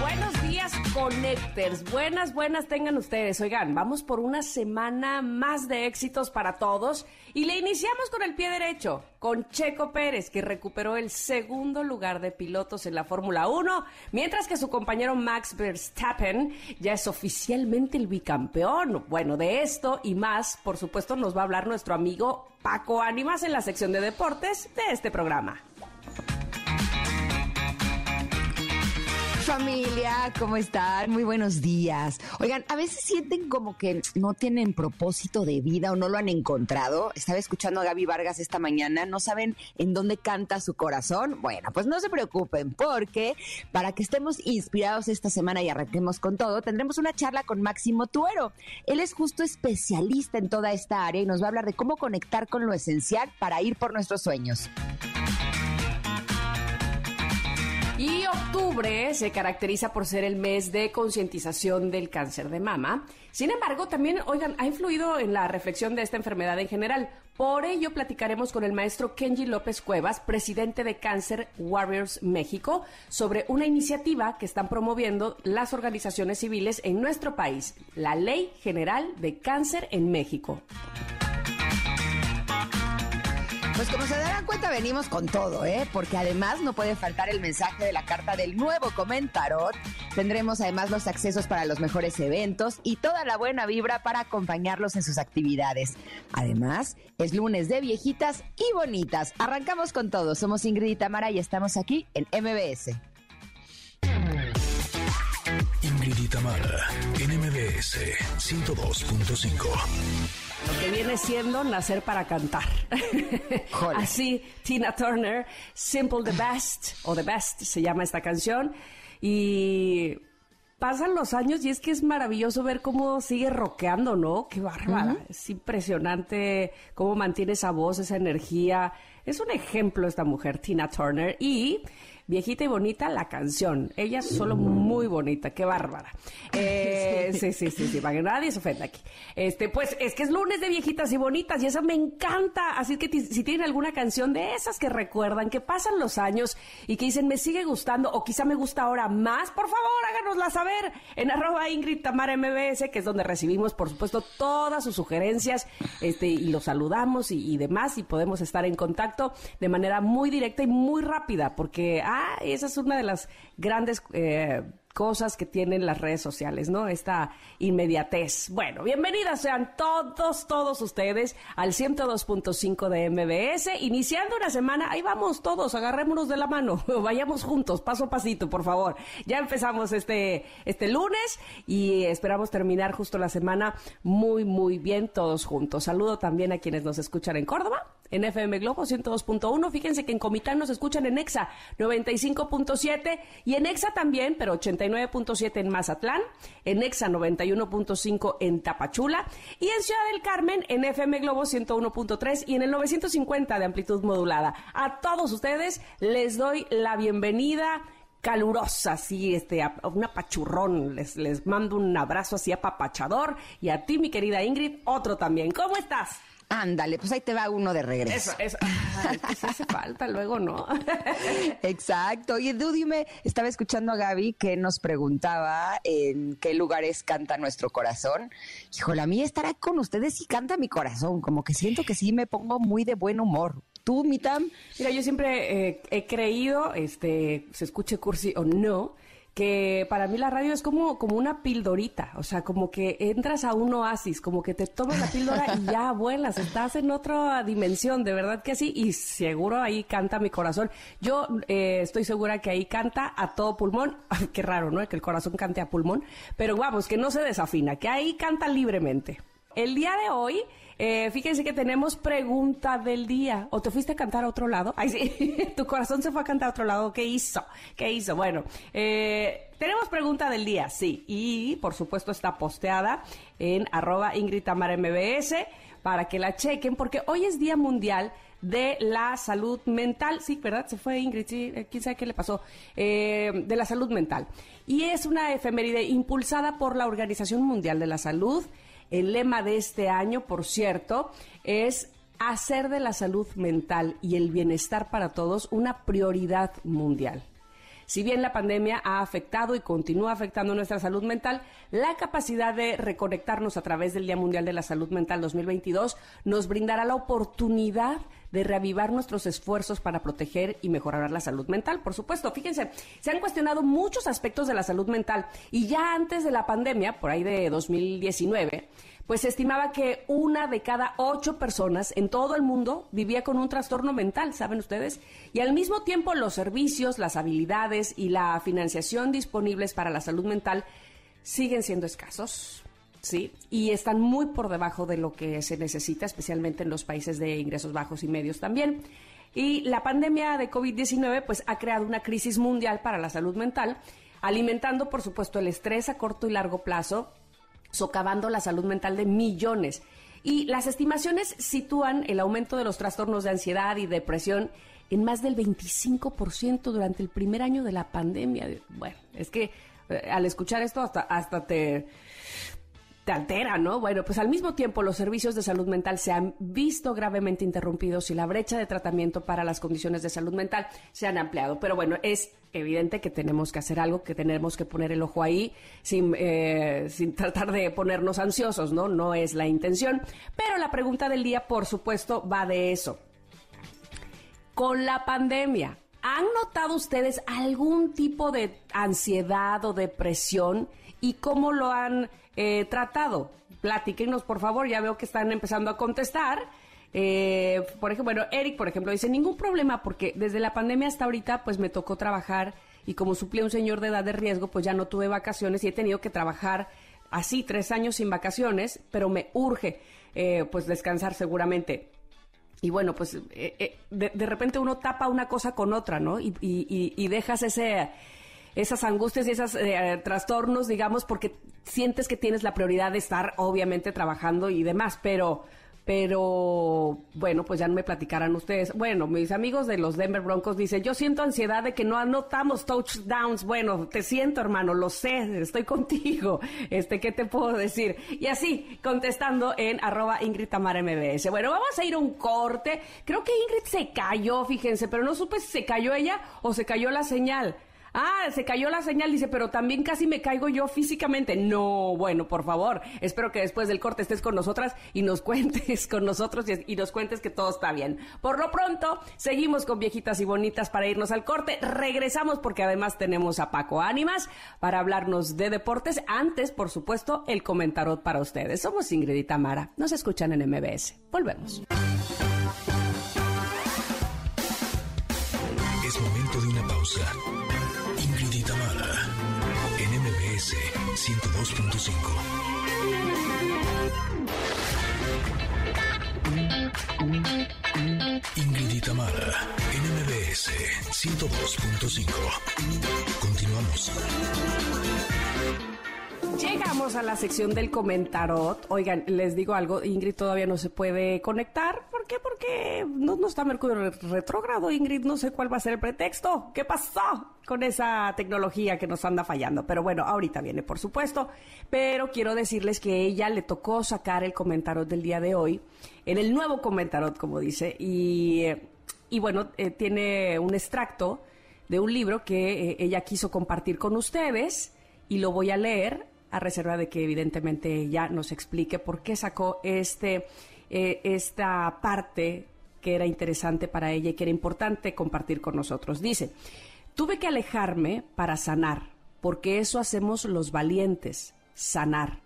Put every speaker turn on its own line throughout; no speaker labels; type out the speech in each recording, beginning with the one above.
Buenos días, Connectors. Buenas, buenas tengan ustedes. Oigan, vamos por una semana más de éxitos para todos y le iniciamos con el pie derecho, con Checo Pérez, que recuperó el segundo lugar de pilotos en la Fórmula 1, mientras que su compañero Max Verstappen ya es oficialmente el bicampeón. Bueno, de esto y más, por supuesto, nos va a hablar nuestro amigo Paco Ánimas en la sección de deportes de este programa.
Familia, ¿cómo están? Muy buenos días. Oigan, a veces sienten como que no tienen propósito de vida o no lo han encontrado. Estaba escuchando a Gaby Vargas esta mañana, no saben en dónde canta su corazón. Bueno, pues no se preocupen, porque para que estemos inspirados esta semana y arranquemos con todo, tendremos una charla con Máximo Tuero. Él es justo especialista en toda esta área y nos va a hablar de cómo conectar con lo esencial para ir por nuestros sueños.
Octubre se caracteriza por ser el mes de concientización del cáncer de mama. Sin embargo, también, oigan, ha influido en la reflexión de esta enfermedad en general. Por ello, platicaremos con el maestro Kenji López Cuevas, presidente de Cancer Warriors México, sobre una iniciativa que están promoviendo las organizaciones civiles en nuestro país, la Ley General de Cáncer en México.
Pues como se darán cuenta, venimos con todo, ¿eh? Porque además no puede faltar el mensaje de la carta del nuevo Comentarot. Tendremos además los accesos para los mejores eventos y toda la buena vibra para acompañarlos en sus actividades. Además, es lunes de viejitas y bonitas. Arrancamos con todo. Somos Ingrid y Tamara y estamos aquí en MBS.
Ingrid y Tamara, en MBS 102.5.
Lo que viene siendo nacer para cantar. Así, Tina Turner, Simple the Best, o The Best se llama esta canción. Y pasan los años y es que es maravilloso ver cómo sigue rockeando, ¿no? Qué bárbara. Es impresionante cómo mantiene esa voz, esa energía. Es un ejemplo esta mujer, Tina Turner. Y viejita y bonita la canción. Ella es solo muy bonita, qué bárbara. Eh, sí, sí, sí, sí, para que nadie se ofenda aquí. Este, pues es que es lunes de viejitas y bonitas y eso me encanta. Así que si tienen alguna canción de esas que recuerdan, que pasan los años y que dicen me sigue gustando o quizá me gusta ahora más, por favor háganosla saber en arroba Ingrid Tamara MBS, que es donde recibimos, por supuesto, todas sus sugerencias este, y los saludamos y, y demás y podemos estar en contacto de manera muy directa y muy rápida, porque ah, esa es una de las grandes eh, cosas que tienen las redes sociales, ¿no? Esta inmediatez. Bueno, bienvenidas sean todos, todos ustedes al 102.5 de MBS, iniciando una semana, ahí vamos todos, agarrémonos de la mano, vayamos juntos, paso a pasito, por favor. Ya empezamos este, este lunes y esperamos terminar justo la semana muy, muy bien todos juntos. Saludo también a quienes nos escuchan en Córdoba, en FM Globo 102.1. Fíjense que en Comitán nos escuchan en EXA 95.7 y en EXA también, pero 89.7 en Mazatlán, en EXA 91.5 en Tapachula y en Ciudad del Carmen en FM Globo 101.3 y en el 950 de amplitud modulada. A todos ustedes les doy la bienvenida calurosa, así, este, a-. Les, les mando un abrazo así apapachador. Y a ti, mi querida Ingrid, otro también. ¿Cómo estás?
Ándale, pues ahí te va uno de regreso.
Eso, eso. Ay, pues hace falta luego, ¿no?
Exacto. Oye, tú dime, estaba escuchando a Gaby que nos preguntaba en qué lugares canta nuestro corazón. Híjole, a mí estará con ustedes y canta mi corazón, como que siento que sí me pongo muy de buen humor. ¿Tú, Mitam?
Mira, yo siempre eh, he creído, este, se escuche cursi o no, que para mí la radio es como, como una pildorita, o sea, como que entras a un oasis, como que te tomas la píldora y ya vuelas, estás en otra dimensión, de verdad que sí, y seguro ahí canta mi corazón. Yo eh, estoy segura que ahí canta a todo pulmón, qué raro, ¿no? Que el corazón cante a pulmón, pero vamos, que no se desafina, que ahí canta libremente. El día de hoy, eh, fíjense que tenemos pregunta del día. ¿O te fuiste a cantar a otro lado? Ay, sí, tu corazón se fue a cantar a otro lado. ¿Qué hizo? ¿Qué hizo? Bueno, eh, tenemos pregunta del día, sí. Y, por supuesto, está posteada en arroba MBS para que la chequen, porque hoy es Día Mundial de la Salud Mental. Sí, ¿verdad? Se fue Ingrid, sí, eh, quién sabe qué le pasó. Eh, de la Salud Mental. Y es una efeméride impulsada por la Organización Mundial de la Salud. El lema de este año, por cierto, es hacer de la salud mental y el bienestar para todos una prioridad mundial. Si bien la pandemia ha afectado y continúa afectando nuestra salud mental, la capacidad de reconectarnos a través del Día Mundial de la Salud Mental 2022 nos brindará la oportunidad de reavivar nuestros esfuerzos para proteger y mejorar la salud mental. Por supuesto, fíjense, se han cuestionado muchos aspectos de la salud mental y ya antes de la pandemia, por ahí de 2019, pues se estimaba que una de cada ocho personas en todo el mundo vivía con un trastorno mental, ¿saben ustedes? Y al mismo tiempo los servicios, las habilidades y la financiación disponibles para la salud mental siguen siendo escasos. Sí, y están muy por debajo de lo que se necesita, especialmente en los países de ingresos bajos y medios también. Y la pandemia de COVID-19 pues ha creado una crisis mundial para la salud mental, alimentando por supuesto el estrés a corto y largo plazo socavando la salud mental de millones. Y las estimaciones sitúan el aumento de los trastornos de ansiedad y depresión en más del 25% durante el primer año de la pandemia. Bueno, es que eh, al escuchar esto hasta, hasta te, te altera, ¿no? Bueno, pues al mismo tiempo los servicios de salud mental se han visto gravemente interrumpidos y la brecha de tratamiento para las condiciones de salud mental se han ampliado. Pero bueno, es evidente que tenemos que hacer algo, que tenemos que poner el ojo ahí sin, eh, sin tratar de ponernos ansiosos, ¿no? No es la intención. Pero la pregunta del día, por supuesto, va de eso. Con la pandemia, ¿han notado ustedes algún tipo de ansiedad o depresión y cómo lo han eh, tratado? Platíquenos, por favor, ya veo que están empezando a contestar. Eh, por ejemplo, bueno, Eric, por ejemplo, dice, ningún problema porque desde la pandemia hasta ahorita pues me tocó trabajar y como suplí a un señor de edad de riesgo, pues ya no tuve vacaciones y he tenido que trabajar así tres años sin vacaciones, pero me urge eh, pues descansar seguramente. Y bueno, pues de, repente uno tapa una cosa con otra, ¿no? Y, y dejas ese esas angustias y esos eh, trastornos, digamos, porque sientes que tienes la prioridad de estar obviamente trabajando y demás, pero pero bueno, pues ya no me platicarán ustedes. Bueno, mis amigos de los Denver Broncos dicen, yo siento ansiedad de que no anotamos touchdowns. Bueno, te siento, hermano, lo sé, estoy contigo. Este, ¿qué te puedo decir? Y así, contestando en arroba Ingrid Tamara MBS. Bueno, vamos a ir a un corte. Creo que Ingrid se cayó, fíjense, pero no supe si se cayó ella o se cayó la señal. Ah, se cayó la señal, dice, pero también casi me caigo yo físicamente. No, bueno, por favor, espero que después del corte estés con nosotras y nos cuentes con nosotros y, nos cuentes que todo está bien. Por lo pronto, seguimos con viejitas y bonitas para irnos al corte. Regresamos porque además tenemos a Paco Ánimas para hablarnos de deportes. Antes, por supuesto, el comentarot para ustedes. Somos Ingrid y Tamara. Nos escuchan en MBS. Volvemos.
102.5. Ingrid y en MBS 102.5. Continuamos.
Llegamos a la sección del comentarot. Oigan, les digo algo, Ingrid todavía no se puede conectar. ¿Por qué? Porque no, está Mercurio retrógrado, Ingrid. No sé cuál va a ser el pretexto. ¿Qué pasó con esa tecnología que nos anda fallando? Pero bueno, ahorita viene, por supuesto. Pero quiero decirles que ella le tocó sacar el comentarot del día de hoy, en el nuevo comentarot, como dice. Y, y bueno, eh, tiene un extracto de un libro que eh, ella quiso compartir con ustedes y lo voy a leer a reserva de que evidentemente ella nos explique por qué sacó este, eh, esta parte que era interesante para ella y que era importante compartir con nosotros. Dice, tuve que alejarme para sanar, porque eso hacemos los valientes, sanar.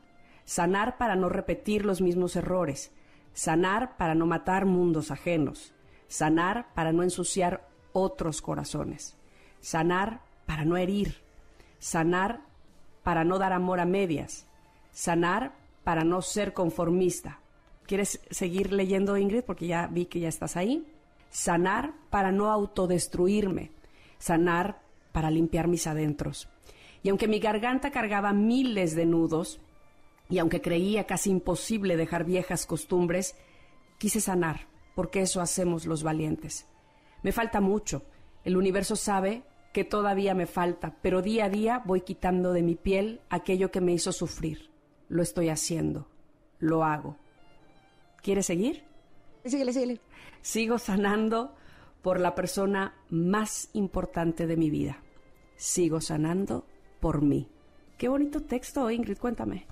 Sanar para no repetir los mismos errores, sanar para no matar mundos ajenos, sanar para no ensuciar otros corazones, sanar para no herir, sanar para no dar amor a medias, sanar para no ser conformista. ¿Quieres seguir leyendo, Ingrid? Porque ya vi que ya estás ahí. Sanar para no autodestruirme, sanar para limpiar mis adentros. Y aunque mi garganta cargaba miles de nudos, y aunque creía casi imposible dejar viejas costumbres, quise sanar porque eso hacemos los valientes. Me falta mucho. El universo sabe que todavía me falta, pero día a día voy quitando de mi piel aquello que me hizo sufrir. Lo estoy haciendo. Lo hago. ¿Quieres seguir?
Síguele, síguele.
Sigo sanando por la persona más importante de mi vida. Sigo sanando por mí. Qué bonito texto, Ingrid, cuéntame.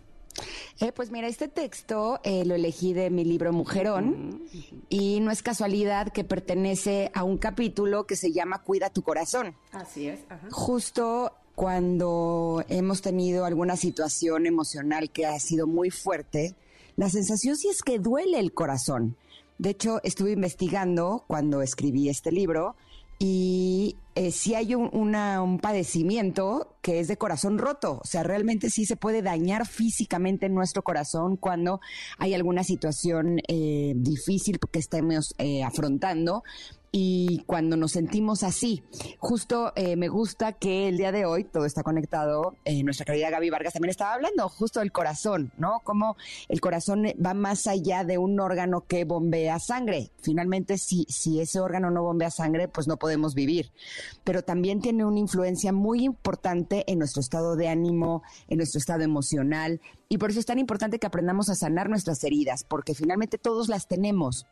Eh, pues mira, este texto eh, lo elegí de mi libro Mujerón y no es casualidad que pertenece a un capítulo que se llama Cuida tu corazón.
Así es.
Justo cuando hemos tenido alguna situación emocional que ha sido muy fuerte, la sensación sí es que duele el corazón. De hecho, estuve investigando cuando escribí este libro y eh, si hay un, un, padecimiento que es de corazón roto, o sea, realmente sí se puede dañar físicamente nuestro corazón cuando hay alguna situación eh, difícil que estemos eh, afrontando y cuando nos sentimos así. Justo eh, me gusta que el día de hoy todo está conectado. Eh, nuestra querida Gaby Vargas también estaba hablando justo del corazón, ¿no? Como el corazón va más allá de un órgano que bombea sangre. Finalmente, si, si ese órgano no bombea sangre, pues no podemos vivir. Pero también tiene una influencia muy importante en nuestro estado de ánimo, en nuestro estado emocional. Y por eso es tan importante que aprendamos a sanar nuestras heridas, porque finalmente todos las tenemos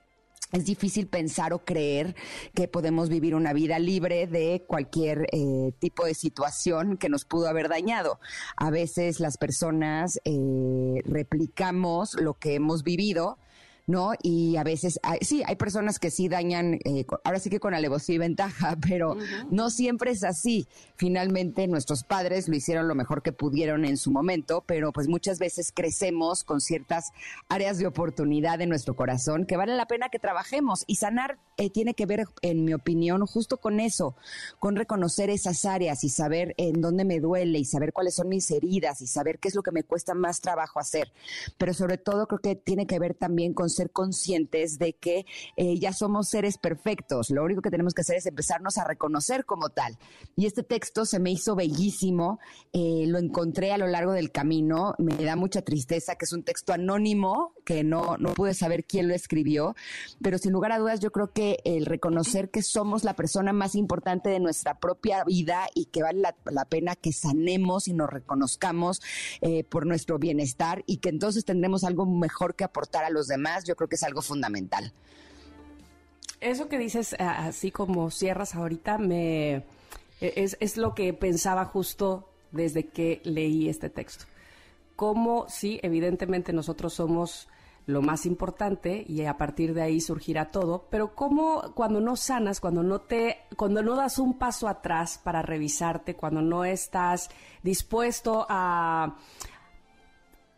es difícil pensar o creer que podemos vivir una vida libre de cualquier eh, tipo de situación que nos pudo haber dañado. A veces las personas eh, replicamos lo que hemos vivido ¿no? Y a veces, sí, hay personas que sí dañan, eh, ahora sí que con alevosía y ventaja, pero no siempre es así. Finalmente, nuestros padres lo hicieron lo mejor que pudieron en su momento, pero pues muchas veces crecemos con ciertas áreas de oportunidad en nuestro corazón que vale la pena que trabajemos. Y sanar eh, tiene que ver, en mi opinión, justo con eso, con reconocer esas áreas y saber en dónde me duele y saber cuáles son mis heridas y saber qué es lo que me cuesta más trabajo hacer. Pero sobre todo creo que tiene que ver también con ser conscientes de que eh, ya somos seres perfectos. Lo único que tenemos que hacer es empezarnos a reconocer como tal. Y este texto se me hizo bellísimo, eh, lo encontré a lo largo del camino, me da mucha tristeza que es un texto anónimo, que no, no pude saber quién lo escribió, pero sin lugar a dudas yo creo que el reconocer que somos la persona más importante de nuestra propia vida y que vale la, pena que sanemos y nos reconozcamos eh, por nuestro bienestar y que entonces tendremos algo mejor que aportar a los demás yo creo que es algo fundamental.
Eso que dices, así como cierras ahorita, me e, es, es lo que pensaba justo desde que leí este texto. Cómo, sí, evidentemente nosotros somos lo más importante y a partir de ahí surgirá todo, pero cómo cuando no sanas, cuando no te cuando no das un paso atrás para revisarte, cuando no estás dispuesto a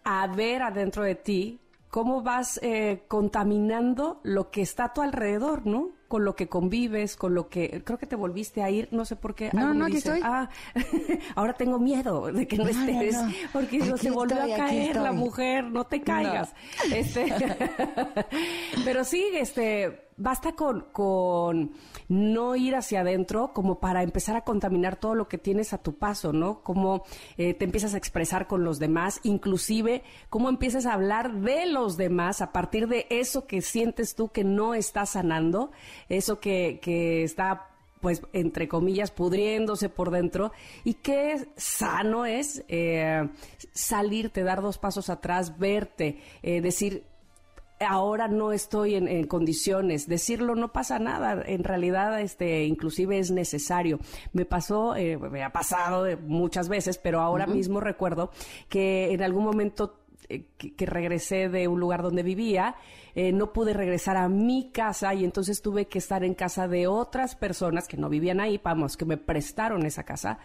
a ver adentro de ti cómo vas eh, contaminando lo que está a tu alrededor, ¿no? Con lo que convives, con lo que creo que te volviste a ir, no sé por qué.
No, no, aquí estoy.
Ah, ahora tengo miedo de que no, estés, porque se volvió a caer la mujer, no te caigas. Este, pero sí, este, basta con, con no ir hacia adentro como para empezar a contaminar todo lo que tienes a tu paso, ¿no? Cómo eh, te empiezas a expresar con los demás, inclusive cómo empiezas a hablar de los demás a partir de eso que sientes tú que no está sanando, eso que, que está pues entre comillas, pudriéndose por dentro y qué sano es eh, salirte, dar dos pasos atrás, verte, eh, decir, ahora no estoy en, condiciones. Decirlo no pasa nada. En realidad, este, inclusive es necesario. Me pasó, eh, me ha pasado muchas veces, pero ahora mismo recuerdo que en algún momento eh, que, regresé de un lugar donde vivía, eh, no pude regresar a mi casa y entonces tuve que estar en casa de otras personas que no vivían ahí, vamos, que me prestaron esa casa.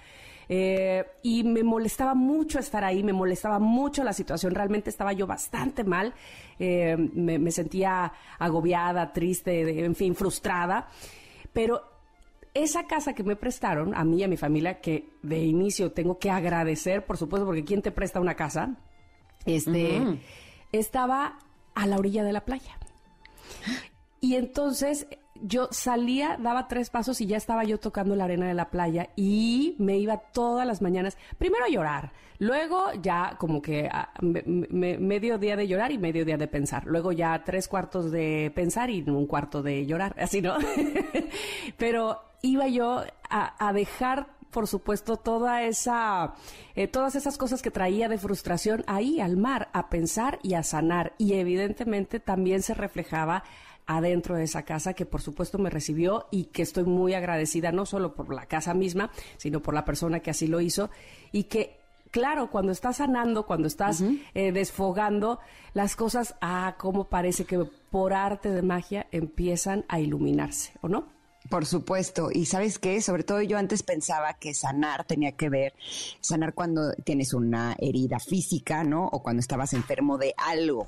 Eh, y me molestaba mucho estar ahí, me molestaba mucho la situación, realmente estaba yo bastante mal, eh, me, sentía agobiada, triste, en fin, frustrada, pero esa casa que me prestaron, a mí y a mi familia, que de inicio tengo que agradecer, por supuesto, porque ¿quién te presta una casa? Este, estaba a la orilla de la playa. Y entonces yo salía, daba tres pasos y ya estaba yo tocando la arena de la playa y me iba todas las mañanas, primero a llorar, luego ya como que ah, medio día de llorar y medio día de pensar, luego ya tres cuartos de pensar y un cuarto de llorar, así, ¿no? Pero iba yo a, a dejar por supuesto, toda esa, eh, todas esas cosas que traía de frustración ahí al mar, a pensar y a sanar. Y evidentemente también se reflejaba adentro de esa casa que por supuesto me recibió y que estoy muy agradecida no solo por la casa misma, sino por la persona que así lo hizo y que claro, cuando estás sanando, cuando estás eh, desfogando, las cosas, ah, como parece que por arte de magia empiezan a iluminarse, ¿o no?
Por supuesto. Y sabes qué, sobre todo yo antes pensaba que sanar tenía que ver, sanar cuando tienes una herida física, ¿no? O cuando estabas enfermo de algo.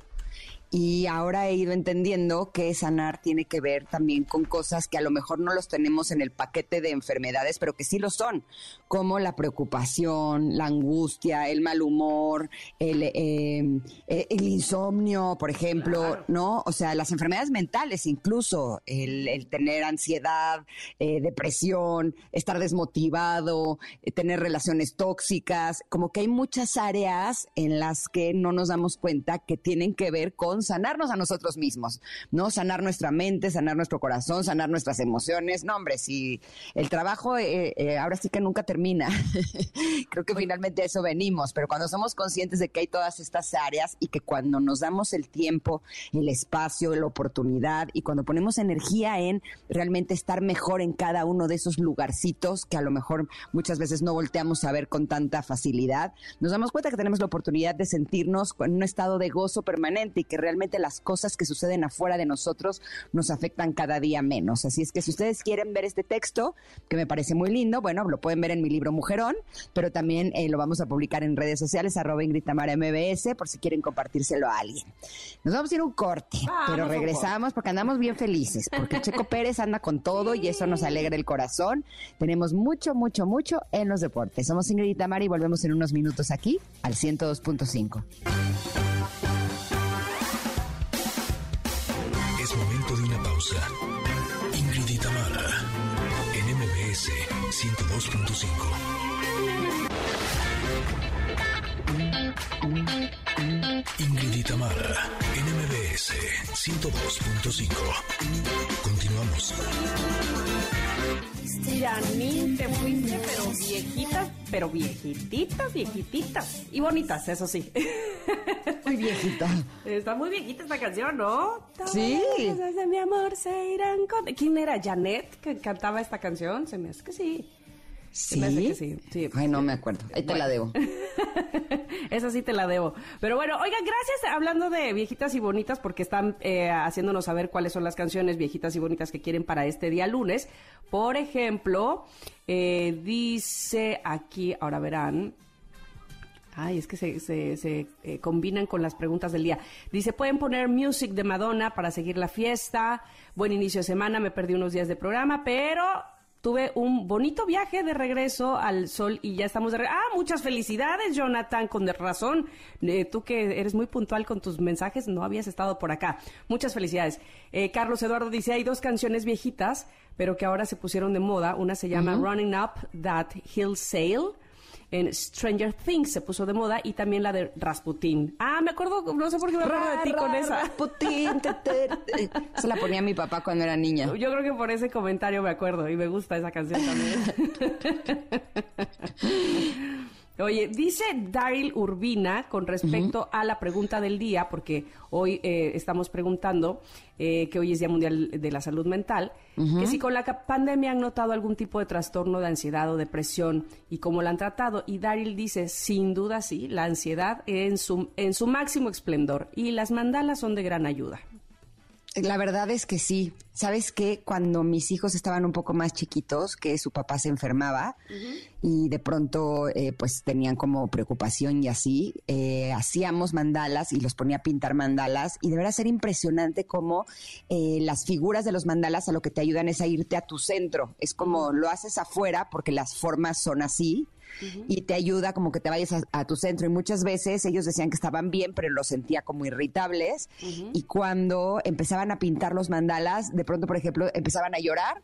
Y ahora he ido entendiendo que sanar tiene que ver también con cosas que a lo mejor no los tenemos en el paquete de enfermedades, pero que sí lo son, como la preocupación, la angustia, el mal humor, el, em, eh, el insomnio, por ejemplo, ¿no? O sea, las enfermedades mentales incluso, el, tener ansiedad, eh, depresión, estar desmotivado, eh, tener relaciones tóxicas, como que hay muchas áreas en las que no nos damos cuenta que tienen que ver con sanarnos a nosotros mismos, ¿no? Sanar nuestra mente, sanar nuestro corazón, sanar nuestras emociones. No, hombre, si el trabajo eh, eh, ahora sí que nunca termina. Creo que finalmente a eso venimos, pero cuando somos conscientes de que hay todas estas áreas y que cuando nos damos el tiempo, el espacio, la oportunidad y cuando ponemos energía en realmente estar mejor en cada uno de esos lugarcitos que a lo mejor muchas veces no volteamos a ver con tanta facilidad, nos damos cuenta que tenemos la oportunidad de sentirnos en un estado de gozo permanente y que realmente las cosas que suceden afuera de nosotros nos afectan cada día menos. Así es que si ustedes quieren ver este texto, que me parece muy lindo, bueno, lo pueden ver en mi libro Mujerón, pero también eh, lo vamos a publicar en redes sociales, arroba Ingrid Tamara MBS, por si quieren compartírselo a alguien. Nos vamos a ir un corte, pero regresamos porque andamos bien felices, porque Checo Pérez anda con todo y eso nos alegra el corazón. Tenemos mucho, mucho, mucho en los deportes. Somos Ingrid Tamara y volvemos en unos minutos aquí al 102.5.
Ingrid y Tamara, en MBS 102.5. Continuamos.
Janine, te fuiste, pero viejitas, pero viejititas, viejititas. Y bonitas, eso sí.
Muy viejita.
Está muy viejita esta canción, ¿no?
Sí.
de mi amor se irán con... ¿Quién era? ¿Janet que cantaba esta canción? Se me hace que sí.
¿Sí? Me sí. sí. Ay, no me acuerdo. Ahí te la debo.
Esa sí te la debo. Pero bueno, oigan, gracias hablando de viejitas y bonitas porque están eh, haciéndonos saber cuáles son las canciones viejitas y bonitas que quieren para este día lunes. Por ejemplo, eh, dice aquí, ahora verán, Ay, es que se, se, eh, combinan con las preguntas del día. Dice, pueden poner music de Madonna para seguir la fiesta. Buen inicio de semana, me perdí unos días de programa, pero tuve un bonito viaje de regreso al sol y ya estamos de regreso. Ah, muchas felicidades, Jonathan, con razón. Eh, tú que eres muy puntual con tus mensajes, no habías estado por acá. Muchas felicidades. Eh, Carlos Eduardo dice, hay dos canciones viejitas, pero que ahora se pusieron de moda. Una se llama Running Up That Hill Sail en Stranger Things se puso de moda y también la de Rasputin. Ah, me acuerdo, no sé por qué me acuerdo de ti con esa.
Rasputin, se la ponía mi papá cuando era niña.
Yo creo que por ese comentario me acuerdo y me gusta esa canción también. Oye, dice Daryl Urbina con respecto a la pregunta del día, porque hoy eh, estamos preguntando, eh, que hoy es Día Mundial de la Salud Mental, que si con la pandemia han notado algún tipo de trastorno de ansiedad o depresión y cómo la han tratado. Y Daryl dice, sin duda sí, la ansiedad en su, en su máximo esplendor y las mandalas son de gran ayuda.
La verdad es que sí. ¿Sabes qué? Cuando mis hijos estaban un poco más chiquitos, que su papá se enfermaba y de pronto eh, pues tenían como preocupación y así, eh, hacíamos mandalas y los ponía a pintar mandalas y de verdad ser impresionante cómo eh, las figuras de los mandalas a lo que te ayudan es a irte a tu centro. Es como lo haces afuera porque las formas son así, y te ayuda como que te vayas a, tu centro. Y muchas veces ellos decían que estaban bien, pero los sentía como irritables. Y cuando empezaban a pintar los mandalas, de pronto, por ejemplo, empezaban a llorar,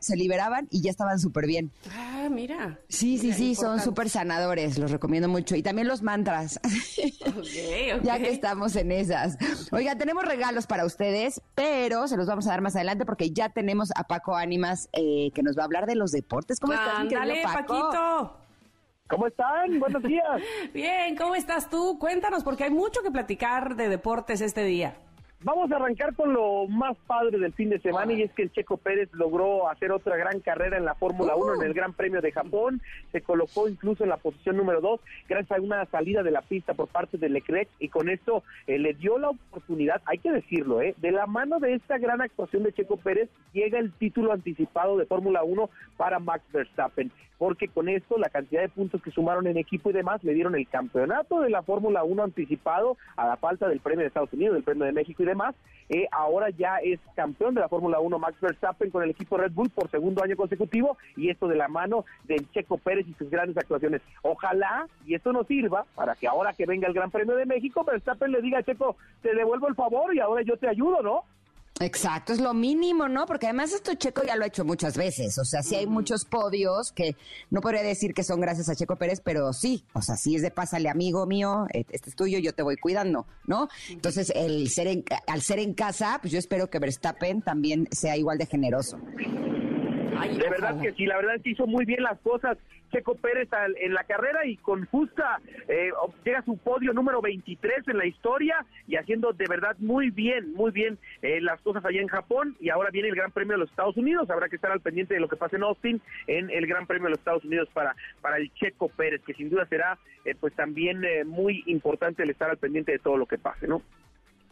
se liberaban y ya estaban súper bien.
Ah, mira.
Sí, sí, sí, son súper sanadores, los recomiendo mucho. Y también los mantras. ya que estamos en esas. Oiga, tenemos regalos para ustedes, pero se los vamos a dar más adelante porque ya tenemos a Paco Ánimas eh, que nos va a hablar de los deportes. ¿Cómo estás,
Dale, Paquito.
¿Cómo están? Buenos días.
Bien, ¿cómo estás tú? Cuéntanos, porque hay mucho que platicar de deportes este día.
Vamos a arrancar con lo más padre del fin de semana y es que el Checo Pérez logró hacer otra gran carrera en la Fórmula 1 en el Gran Premio de Japón. Se colocó incluso en la posición número 2 gracias a una salida de la pista por parte de Leclerc y con esto eh, le dio la oportunidad, hay que decirlo, eh, de la mano de esta gran actuación de Checo Pérez llega el título anticipado de Fórmula 1 para Max Verstappen porque con esto la cantidad de puntos que sumaron en equipo y demás le dieron el campeonato de la Fórmula 1 anticipado a la falta del premio de Estados Unidos, del premio de México y Eh, ahora ya es campeón de la Fórmula 1 Max Verstappen con el equipo Red Bull por segundo año consecutivo y esto de la mano del Checo Pérez y sus grandes actuaciones. Ojalá y esto nos sirva para que ahora que venga el Gran Premio de México, Verstappen le diga a Checo, te devuelvo el favor y ahora yo te ayudo, ¿no?
Exacto, es lo mínimo, ¿no? Porque además esto Checo ya lo ha hecho muchas veces. O sea, sí hay muchos podios que no podría decir que son gracias a Checo Pérez, pero sí. O sea, sí es de pásale, amigo mío, e-, este es tuyo, yo te voy cuidando, ¿no? Entonces, el ser en, al ser en casa, pues yo espero que Verstappen también sea igual de generoso
de verdad que sí, la verdad es que hizo muy bien las cosas Checo Pérez en la carrera y con justa eh, llega su podio número 23 en la historia y haciendo de verdad muy bien, muy bien eh, las cosas allá en Japón y ahora viene el Gran Premio de los Estados Unidos, habrá que estar al pendiente de lo que pase en Austin en el Gran Premio de los Estados Unidos para, para el Checo Pérez, que sin duda será eh, pues también muy importante el estar al pendiente de todo lo que pase, ¿no?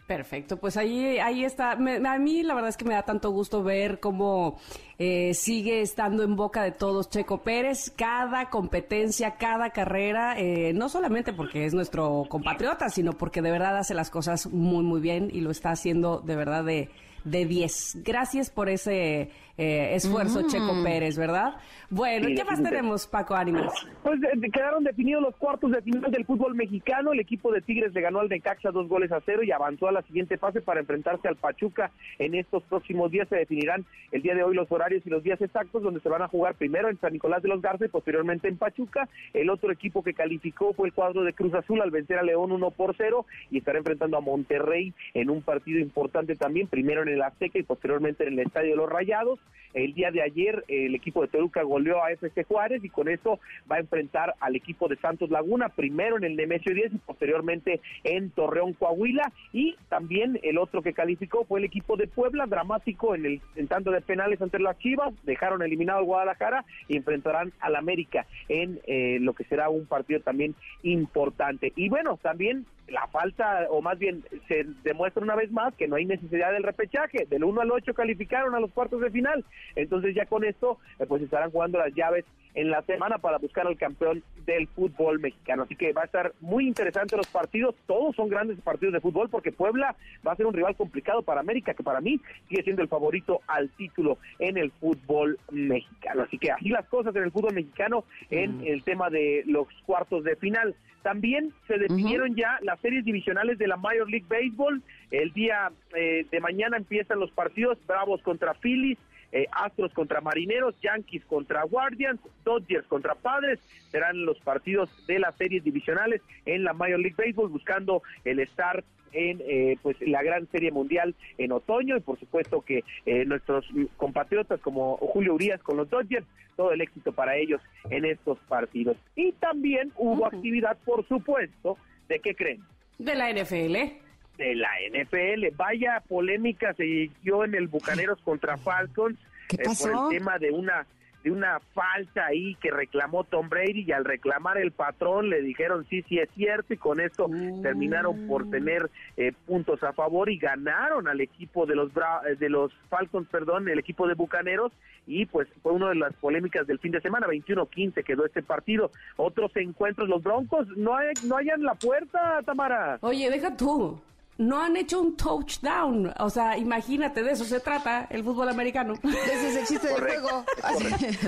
Perfecto, pues ahí, ahí está. a mí la verdad es que me da tanto gusto ver cómo eh, sigue estando en boca de todos Checo Pérez. Cada competencia, cada carrera, eh, no solamente porque es nuestro compatriota, sino porque de verdad hace las cosas muy, muy bien y lo está haciendo de verdad de, de 10. Gracias por ese eh, esfuerzo, Checo Pérez, ¿verdad? Bueno, ¿qué más tenemos, Paco Ánimas?
Pues quedaron definidos los cuartos de final del fútbol mexicano. El equipo de Tigres le ganó al Necaxa dos goles a cero y avanzó a la siguiente fase para enfrentarse al Pachuca. En estos próximos días se definirán el día de hoy los horarios y los días exactos donde se van a jugar primero en San Nicolás de los Garza y posteriormente en Pachuca. El otro equipo que calificó fue el cuadro de Cruz Azul al vencer a León 1 por 0 y estará enfrentando a Monterrey en un partido importante también, primero en el Azteca y posteriormente en el Estadio de los Rayados. El día de ayer el equipo de Toluca goleó a FC Juárez y con eso va a enfrentar al equipo de Santos Laguna, primero en el Nemesio 10 y posteriormente en Torreón, Coahuila. Y también el otro que calificó fue el equipo de Puebla, dramático en el en tanto de penales ante las Chivas, dejaron eliminado al Guadalajara y enfrentarán al América en eh, lo que será un partido también importante. Y bueno, también la falta, o más bien se demuestra una vez más que no hay necesidad del repechaje. Del 1 al 8 calificaron a los cuartos de final. Entonces ya con esto, eh, pues estarán jugando las llaves en la semana para buscar al campeón del fútbol mexicano. Así que va a estar muy interesante los partidos. Todos son grandes partidos de fútbol porque Puebla va a ser un rival complicado para América, que para mí sigue siendo el favorito al título en el fútbol mexicano. Así que así las cosas en el fútbol mexicano en el tema de los cuartos de final. También se definieron ya las series divisionales de la Major League Baseball. El día eh, de mañana empiezan los partidos Bravos contra Phillies, eh, Astros contra Marineros, Yankees contra Guardians, Dodgers contra Padres, serán los partidos de las series divisionales en la Major League Baseball, buscando el estar en eh, pues la gran serie mundial en otoño. Y por supuesto que eh, nuestros compatriotas como Julio Urias con los Dodgers todo el éxito para ellos en estos partidos. Y también hubo actividad por supuesto de qué creen
de la NFL
de la NFL vaya polémica se dio en el Bucaneros contra Falcons
eh, por
el tema de una de una falta ahí que reclamó Tom Brady y al reclamar el patrón le dijeron sí, sí es cierto y con esto terminaron por mm. tener eh, puntos a favor y ganaron al equipo de los eh, de los Falcons, perdón, el equipo de Bucaneros y pues fue una de las polémicas del fin de semana, 21-15 quedó este partido. Otros encuentros, los Broncos no hay, no hayan la puerta, Tamara.
Oye, deja tú no han hecho un touchdown. O sea, imagínate, de eso se trata el fútbol americano.
Ese es el chiste del juego.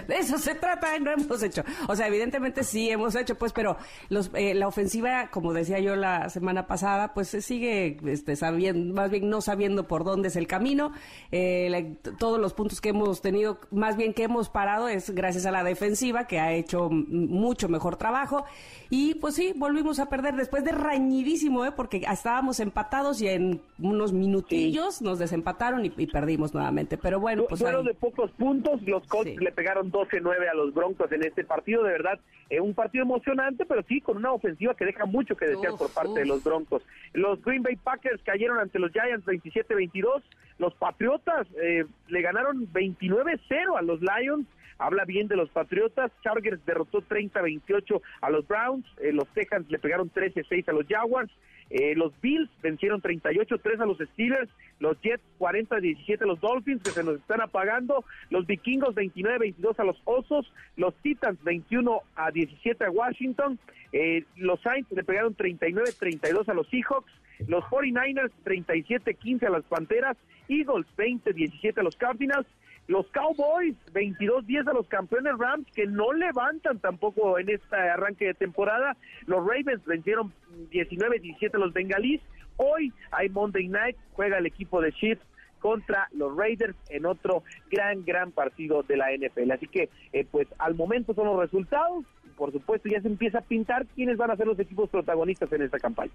de eso se trata, no hemos hecho. O sea, evidentemente sí hemos hecho, pues, pero los, eh, la ofensiva, como decía yo la semana pasada, pues se sigue este, sabiendo, más bien no sabiendo por dónde es el camino. Eh, todos los puntos que hemos tenido, más bien que hemos parado, es gracias a la defensiva, que ha hecho mucho mejor trabajo. Y pues sí, volvimos a perder después de rañidísimo, ¿eh? porque estábamos empatados y en unos minutillos nos desempataron y, perdimos nuevamente. Pero bueno, pues.
Fueron de pocos puntos, los Colts le pegaron 12-9 a los Broncos en este partido, de verdad, eh, un partido emocionante, pero sí con una ofensiva que deja mucho que desear por parte de los Broncos. Los Green Bay Packers cayeron ante los Giants 27-22, los Patriotas eh, le ganaron 29-0 a los Lions habla bien de los Patriotas. Chargers derrotó 30-28 a los Browns. Eh, los Texans le pegaron 13-6 a los Jaguars. Eh, los Bills vencieron 38-3 a los Steelers, los Jets 40-17 a los Dolphins, que se nos están apagando, los Vikingos 29-22 a los Osos, los Titans 21 a 17 a Washington, eh, los Saints le pegaron 39-32 a los Seahawks, los 49ers 37-15 a las Panteras, Eagles 20-17 a los Cardinals, los Cowboys, 22-10 a los campeones Rams, que no levantan tampoco en este arranque de temporada. Los Ravens vencieron 19-17 a los Bengalís. Hoy hay Monday Night, juega el equipo de Chiefs contra los Raiders en otro gran, gran partido de la NFL. Así que, eh, pues, al momento son los resultados. Por supuesto, ya se empieza a pintar quiénes van a ser los equipos protagonistas en esta campaña.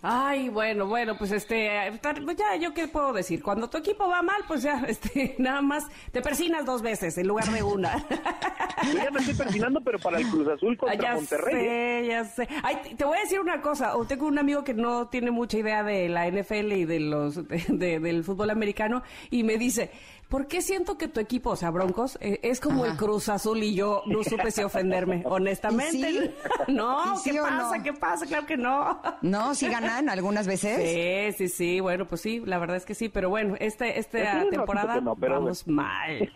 Ay, bueno, bueno, pues este, pues ya, yo qué puedo decir. Cuando tu equipo va mal, pues ya, este, nada más te persinas dos veces en lugar de una.
Yo ya me estoy persinando, pero para el Cruz Azul contra
ya
Monterrey.
Sé, ya sé. Ay, te voy a decir una cosa. Tengo un amigo que no tiene mucha idea de la NFL y de los, del fútbol americano y me dice, ¿Por qué siento que tu equipo, o sea, Broncos, eh, es como el Cruz Azul y yo no supe si ofenderme, honestamente? No, ¿qué pasa? ¿Qué pasa? Claro que no.
No, sí ganan algunas veces.
Sí, sí, sí, bueno, pues sí, la verdad es que sí, pero bueno, este, esta temporada vamos mal.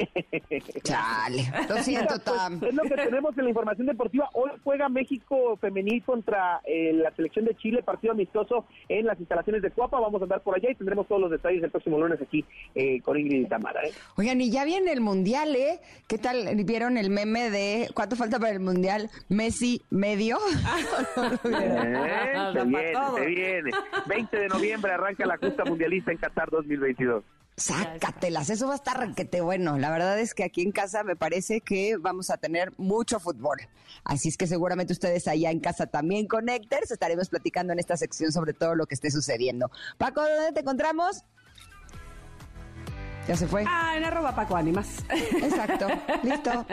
Chale, lo siento,
pues, Tom. es lo que tenemos en la información deportiva. Hoy juega México femenil contra eh, la selección de Chile, partido amistoso en las instalaciones de Cuapa. Vamos a andar por allá y tendremos todos los detalles el próximo lunes aquí eh, con Ingrid y Tamara. ¿Eh?
Oigan, y ya viene el Mundial, ¿eh? ¿Qué tal? ¿Vieron el meme de cuánto falta para el Mundial? Messi medio.
Eh, se viene, se viene. 20 de noviembre arranca la justa mundialista en Qatar 2022.
Sácatelas, eso va a estar requete bueno. La verdad es que aquí en casa me parece que vamos a tener mucho fútbol. Así es que seguramente ustedes allá en casa también conecters. Estaremos platicando en esta sección sobre todo lo que esté sucediendo. Paco, ¿dónde te encontramos? Ya se fue.
Ah, en arroba Paco Animas.
Exacto, listo.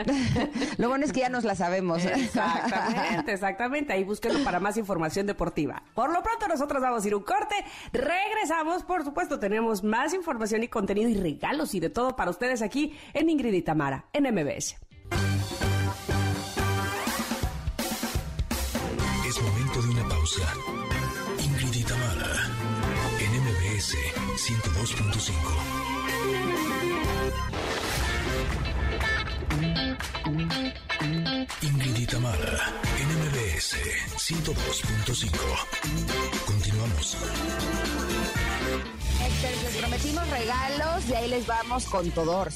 Lo bueno es que ya nos la sabemos.
Exactamente, exactamente. Ahí búsquenlo para más información deportiva. Por lo pronto nosotros vamos a ir un corte. Regresamos, por supuesto, tenemos más información y contenido y regalos y de todo para ustedes aquí en Ingrid y Tamara, en MBS.
Es momento de una pausa. Ingrid y Tamara, en MBS 102.5. Ingrid Itamara, NMBS 102.5. Continuamos.
Héctor, les prometimos regalos y ahí les vamos con todo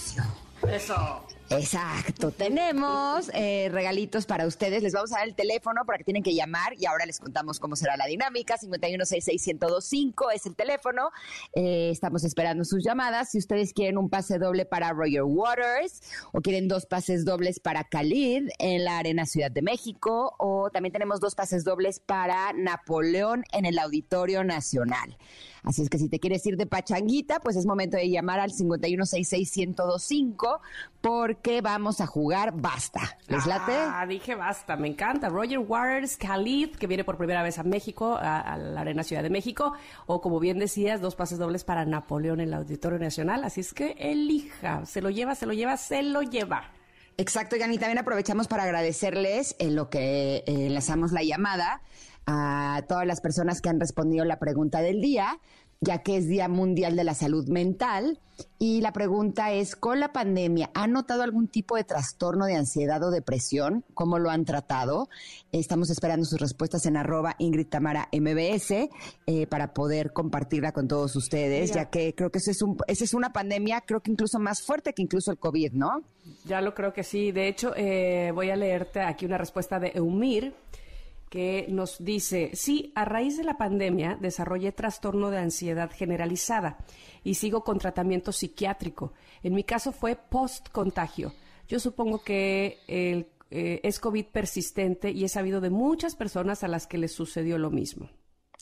Eso.
Exacto, tenemos eh, regalitos para ustedes. Les vamos a dar el teléfono para que tienen que llamar y ahora les contamos cómo será la dinámica. 5166125 es el teléfono. Eh, estamos esperando sus llamadas. Si ustedes quieren un pase doble para Roger Waters o quieren dos pases dobles para Khalid en la Arena Ciudad de México o también tenemos dos pases dobles para Napoleón en el Auditorio Nacional. Así es que si te quieres ir de pachanguita, pues es momento de llamar al 5166125 porque vamos a jugar basta. ¿Les late?
Ah, dije basta, me encanta. Roger Waters, Khalid, que viene por primera vez a México, a, la Arena Ciudad de México, o como bien decías, dos pases dobles para Napoleón en el Auditorio Nacional. Así es que elija, se lo lleva, se lo lleva, se lo lleva.
Exacto, y también aprovechamos para agradecerles en lo que eh, enlazamos la llamada a todas las personas que han respondido la pregunta del día. ya que es Día Mundial de la Salud Mental. Y la pregunta es, con la pandemia, ¿han notado algún tipo de trastorno de ansiedad o depresión? ¿Cómo lo han tratado? Estamos esperando sus respuestas en arroba Ingrid Tamara MBS eh, para poder compartirla con todos ustedes, ya que creo que esa es, un, esa es una pandemia, creo que incluso más fuerte que incluso el COVID, ¿no?
Ya lo creo que sí. De hecho, eh, voy a leerte aquí una respuesta de Eumir que nos dice, sí, a raíz de la pandemia desarrollé trastorno de ansiedad generalizada y sigo con tratamiento psiquiátrico. En mi caso fue post-contagio. Yo supongo que el, eh, es COVID persistente y he sabido de muchas personas a las que les sucedió lo mismo.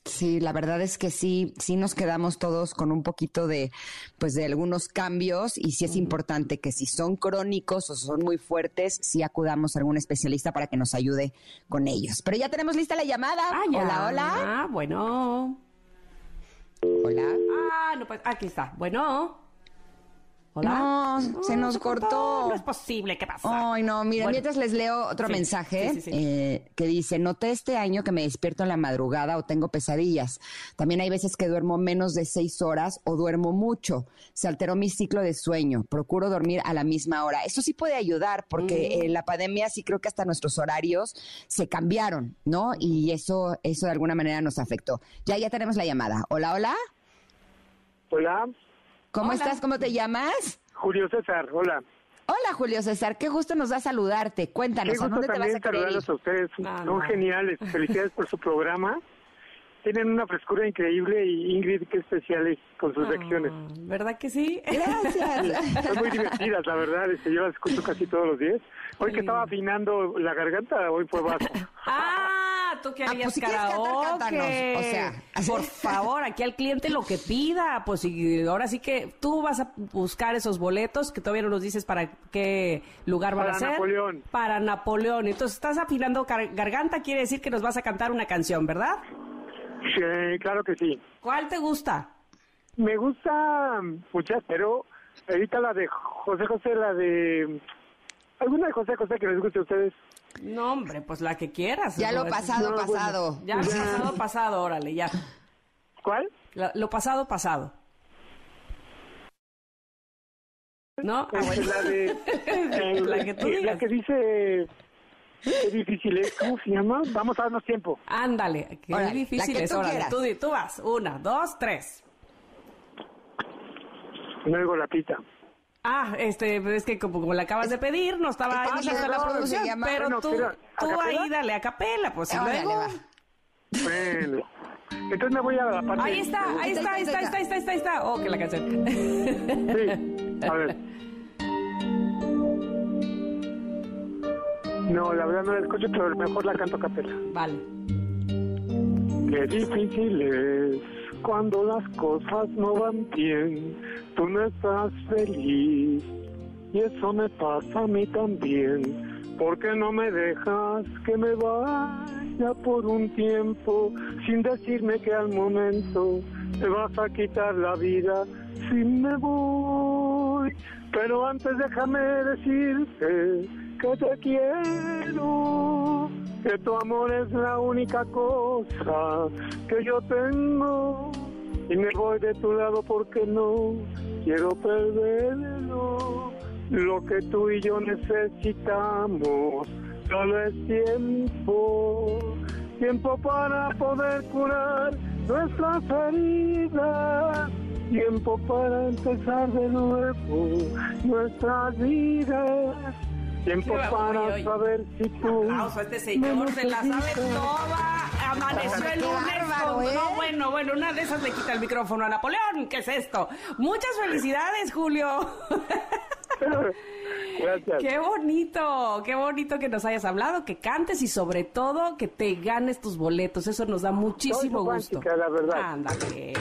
Sí, la verdad es que sí, sí nos quedamos todos con un poquito de, pues, de algunos cambios y sí es importante que si son crónicos o son muy fuertes, sí acudamos a algún especialista para que nos ayude con ellos. Pero ya tenemos lista la llamada.
Ah, ya.
Hola, hola.
Ah, bueno.
Hola.
Ah, no, pues aquí está. Bueno. Hola.
No, se nos cortó.
No es posible, ¿qué pasa?
Ay, no, mira,
Bueno.
mientras les leo otro
Sí,
mensaje
sí, sí, sí.
eh, que dice, noté este año que me despierto en la madrugada o tengo pesadillas. También hay veces que duermo menos de seis horas o duermo mucho. Se alteró mi ciclo de sueño. Procuro dormir a la misma hora. Eso sí puede ayudar porque
Mm.
en la pandemia sí creo que hasta nuestros horarios se cambiaron, ¿no? Y eso, eso de alguna manera nos afectó. Ya, ya tenemos la llamada. Hola, hola.
Hola,
¿Cómo
Hola.
estás? ¿Cómo te llamas?
Julio César, hola.
Hola, Julio César. Qué gusto nos da saludarte. Cuéntanos,
Qué
¿a
gusto
dónde te vas
también
a
saludarlos a ustedes.
Ah,
Son
no.
geniales. Felicidades por su programa. Tienen una frescura increíble y Ingrid, qué especiales con sus.
Ah, ¿Verdad que sí?
Gracias.
Son muy divertidas, la verdad. Este, yo las escucho casi todos los días. Hoy que estaba afinando la garganta, hoy fue bajo.
Ah, tú
pues si cantar,
karaoke.
cántanos. O sea,
por favor, aquí al cliente lo que pida. Pues y ahora sí que tú vas a buscar esos boletos que todavía no nos dices para qué lugar van
Para
a ser.
Napoleón.
Para Napoleón. Entonces estás afinando gar- garganta, quiere decir que nos vas a cantar una canción, ¿verdad?
Sí, claro que sí.
¿Cuál te gusta?
Me gusta muchas, pero ahorita la de José José, la de... ¿Alguna de José José que les guste a ustedes?
No, hombre, pues la que quieras.
Ya lo pasado,
No, bueno.
pasado.
Ya, pasado, pasado, órale, ya.
¿Cuál?
La- lo pasado, pasado. ¿No? Ah, bueno.
la de... eh,
La que tú
la
digas.
que dice... Qué difícil es, ¿cómo se llama? Vamos a darnos tiempo.
Ándale, qué
Órale,
difícil
la que
es.
tú
Órale, tú vas. Una, dos, tres.
No oigo la pita.
Ah, este, es que como, como la acabas de pedir, no estaba
es que
lista
dile,
la
¿cómo
producción,
llama?
pero tú,
pero, ¿a
tú ahí dale a capela, pues y
Órale,
luego...
va.
Bueno. Entonces me voy a la parte...
Ahí está, ahí está, ahí está, ahí está, ahí está, ahí está, ahí está. Oh, que la canción.
Sí, a ver. No, la verdad no la escucho, pero mejor la canto a capela.
Vale.
Qué difícil es cuando las cosas no van bien, tú no estás feliz y eso me pasa a mí también. ¿Por qué no me dejas que me vaya por un tiempo sin decirme que al momento te vas a quitar la vida si me voy? Pero antes déjame decirte que te quiero, que tu amor es la única cosa que yo tengo y me voy de tu lado porque no quiero perderlo. Lo que tú y yo necesitamos solo es tiempo, tiempo para poder curar nuestras heridas, tiempo para empezar de nuevo nuestras vidas. Tiempo para saber si tú
Aplauso a este señor, se la sabe toda. Amaneció el lunes. con-
¿eh?
No, bueno, bueno, una de esas le quita el micrófono a Napoleón. ¿Qué es esto? Muchas felicidades, Julio.
Gracias.
Qué bonito, qué bonito que nos hayas hablado, que cantes y sobre todo que te ganes tus boletos. Eso nos da muchísimo
Soy
gusto.
romántica, la verdad.
Ándale.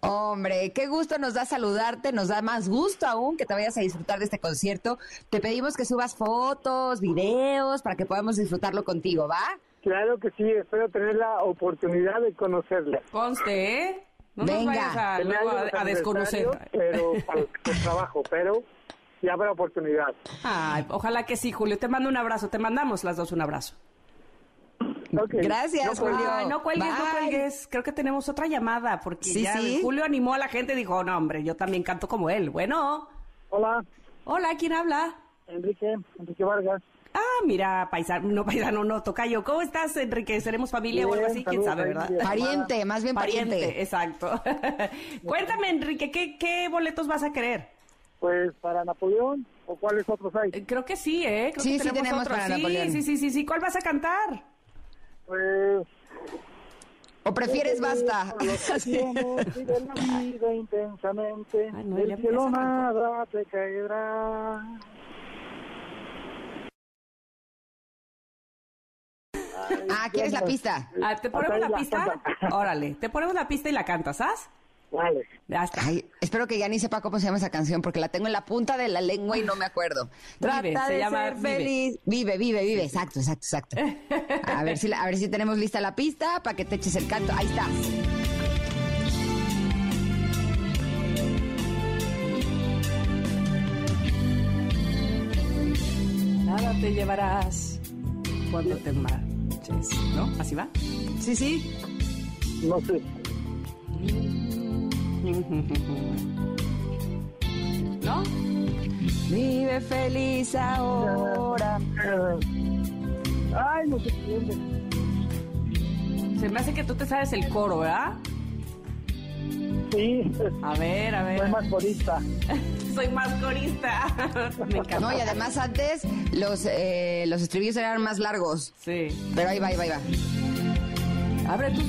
Hombre, qué gusto nos da saludarte, nos da más gusto aún que te vayas a disfrutar de este concierto. Te pedimos que subas fotos, videos, para que podamos disfrutarlo contigo, ¿va?
Claro que sí, espero tener la oportunidad de conocerla.
Conste, ¿eh? No nos
Venga.
vayas a, luego a, a desconocer.
Pero para el trabajo, pero ya habrá oportunidad.
Ay, ojalá que sí, Julio. Te mando un abrazo. Te mandamos las dos un abrazo.
Gracias,
No,
Julio.
Ay, no cuelgues, no
Bye.
cuelgues. Creo que tenemos otra llamada porque
Sí,
ya
sí.
Julio animó a la gente y dijo, no, hombre, yo también canto como él. Bueno,
Hola,
hola, ¿quién habla?
Enrique, Enrique Vargas.
Ah, mira, paisano, no paisano, no, tocayo. ¿Cómo estás, Enrique? ¿Seremos familia o algo así? ¿Quién sabe, verdad?
bien.
Pariente, más bien pariente.
exacto. Cuéntame, Enrique, ¿qué, ¿qué boletos vas a querer?
Pues para Napoleón, ¿o cuáles otros hay?
Eh, Creo que sí, ¿eh? Creo
Sí,
que
sí tenemos
otros.
para
sí,
Napoleón.
Sí, sí, sí, sí. ¿Cuál vas a cantar?
Pues...
¿O prefieres basta?
Vive la vida intensamente.
Ay, no,
Del cielo nada te caerá.
Ah, ¿quieres la pista?
Ah, ¿Te ponemos la pista? Órale, te ponemos la pista y la cantas, ¿sabes?
Ay, espero que ya ni sepa cómo se llama esa canción porque la tengo en la punta de la lengua y no me acuerdo.
Vive,
Trata
se
de
llama
ser
Vive.
feliz. Vive, vive, vive. Exacto, exacto, exacto. A ver si a ver si tenemos lista la pista para que te eches el canto. Ahí está.
Nada te llevarás cuando te marches, ¿no? ¿Así va?
Sí, sí.
No sé.
¿No?
Vive feliz ahora.
Ay, no se entiende.
Se me hace que tú te sabes el coro, ¿verdad?
Sí,
A ver, a ver.
soy más corista.
Soy más corista. me encanta.
No, y además antes los, eh, los estribillos eran más largos.
Sí.
Pero ahí va, ahí va, ahí va.
Abre tus.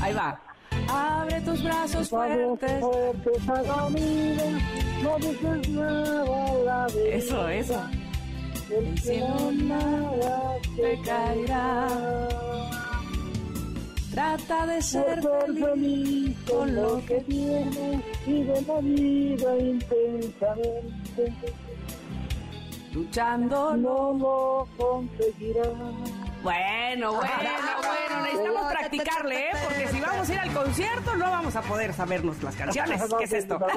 Ahí va. Abre tus brazos fuertes.
Fuertes a la vida, no nada la vez.
Eso, eso.
El cielo nada
Te caerá. Trata de ser
Ser
feliz.
feliz con lo que tienes y de la vida intensamente.
Luchando.
No lo conseguirás.
Bueno, bueno, bueno. Necesitamos practicarle, ¿eh? Porque si vamos a ir al concierto, no vamos a poder sabernos las canciones. ¿Qué es esto?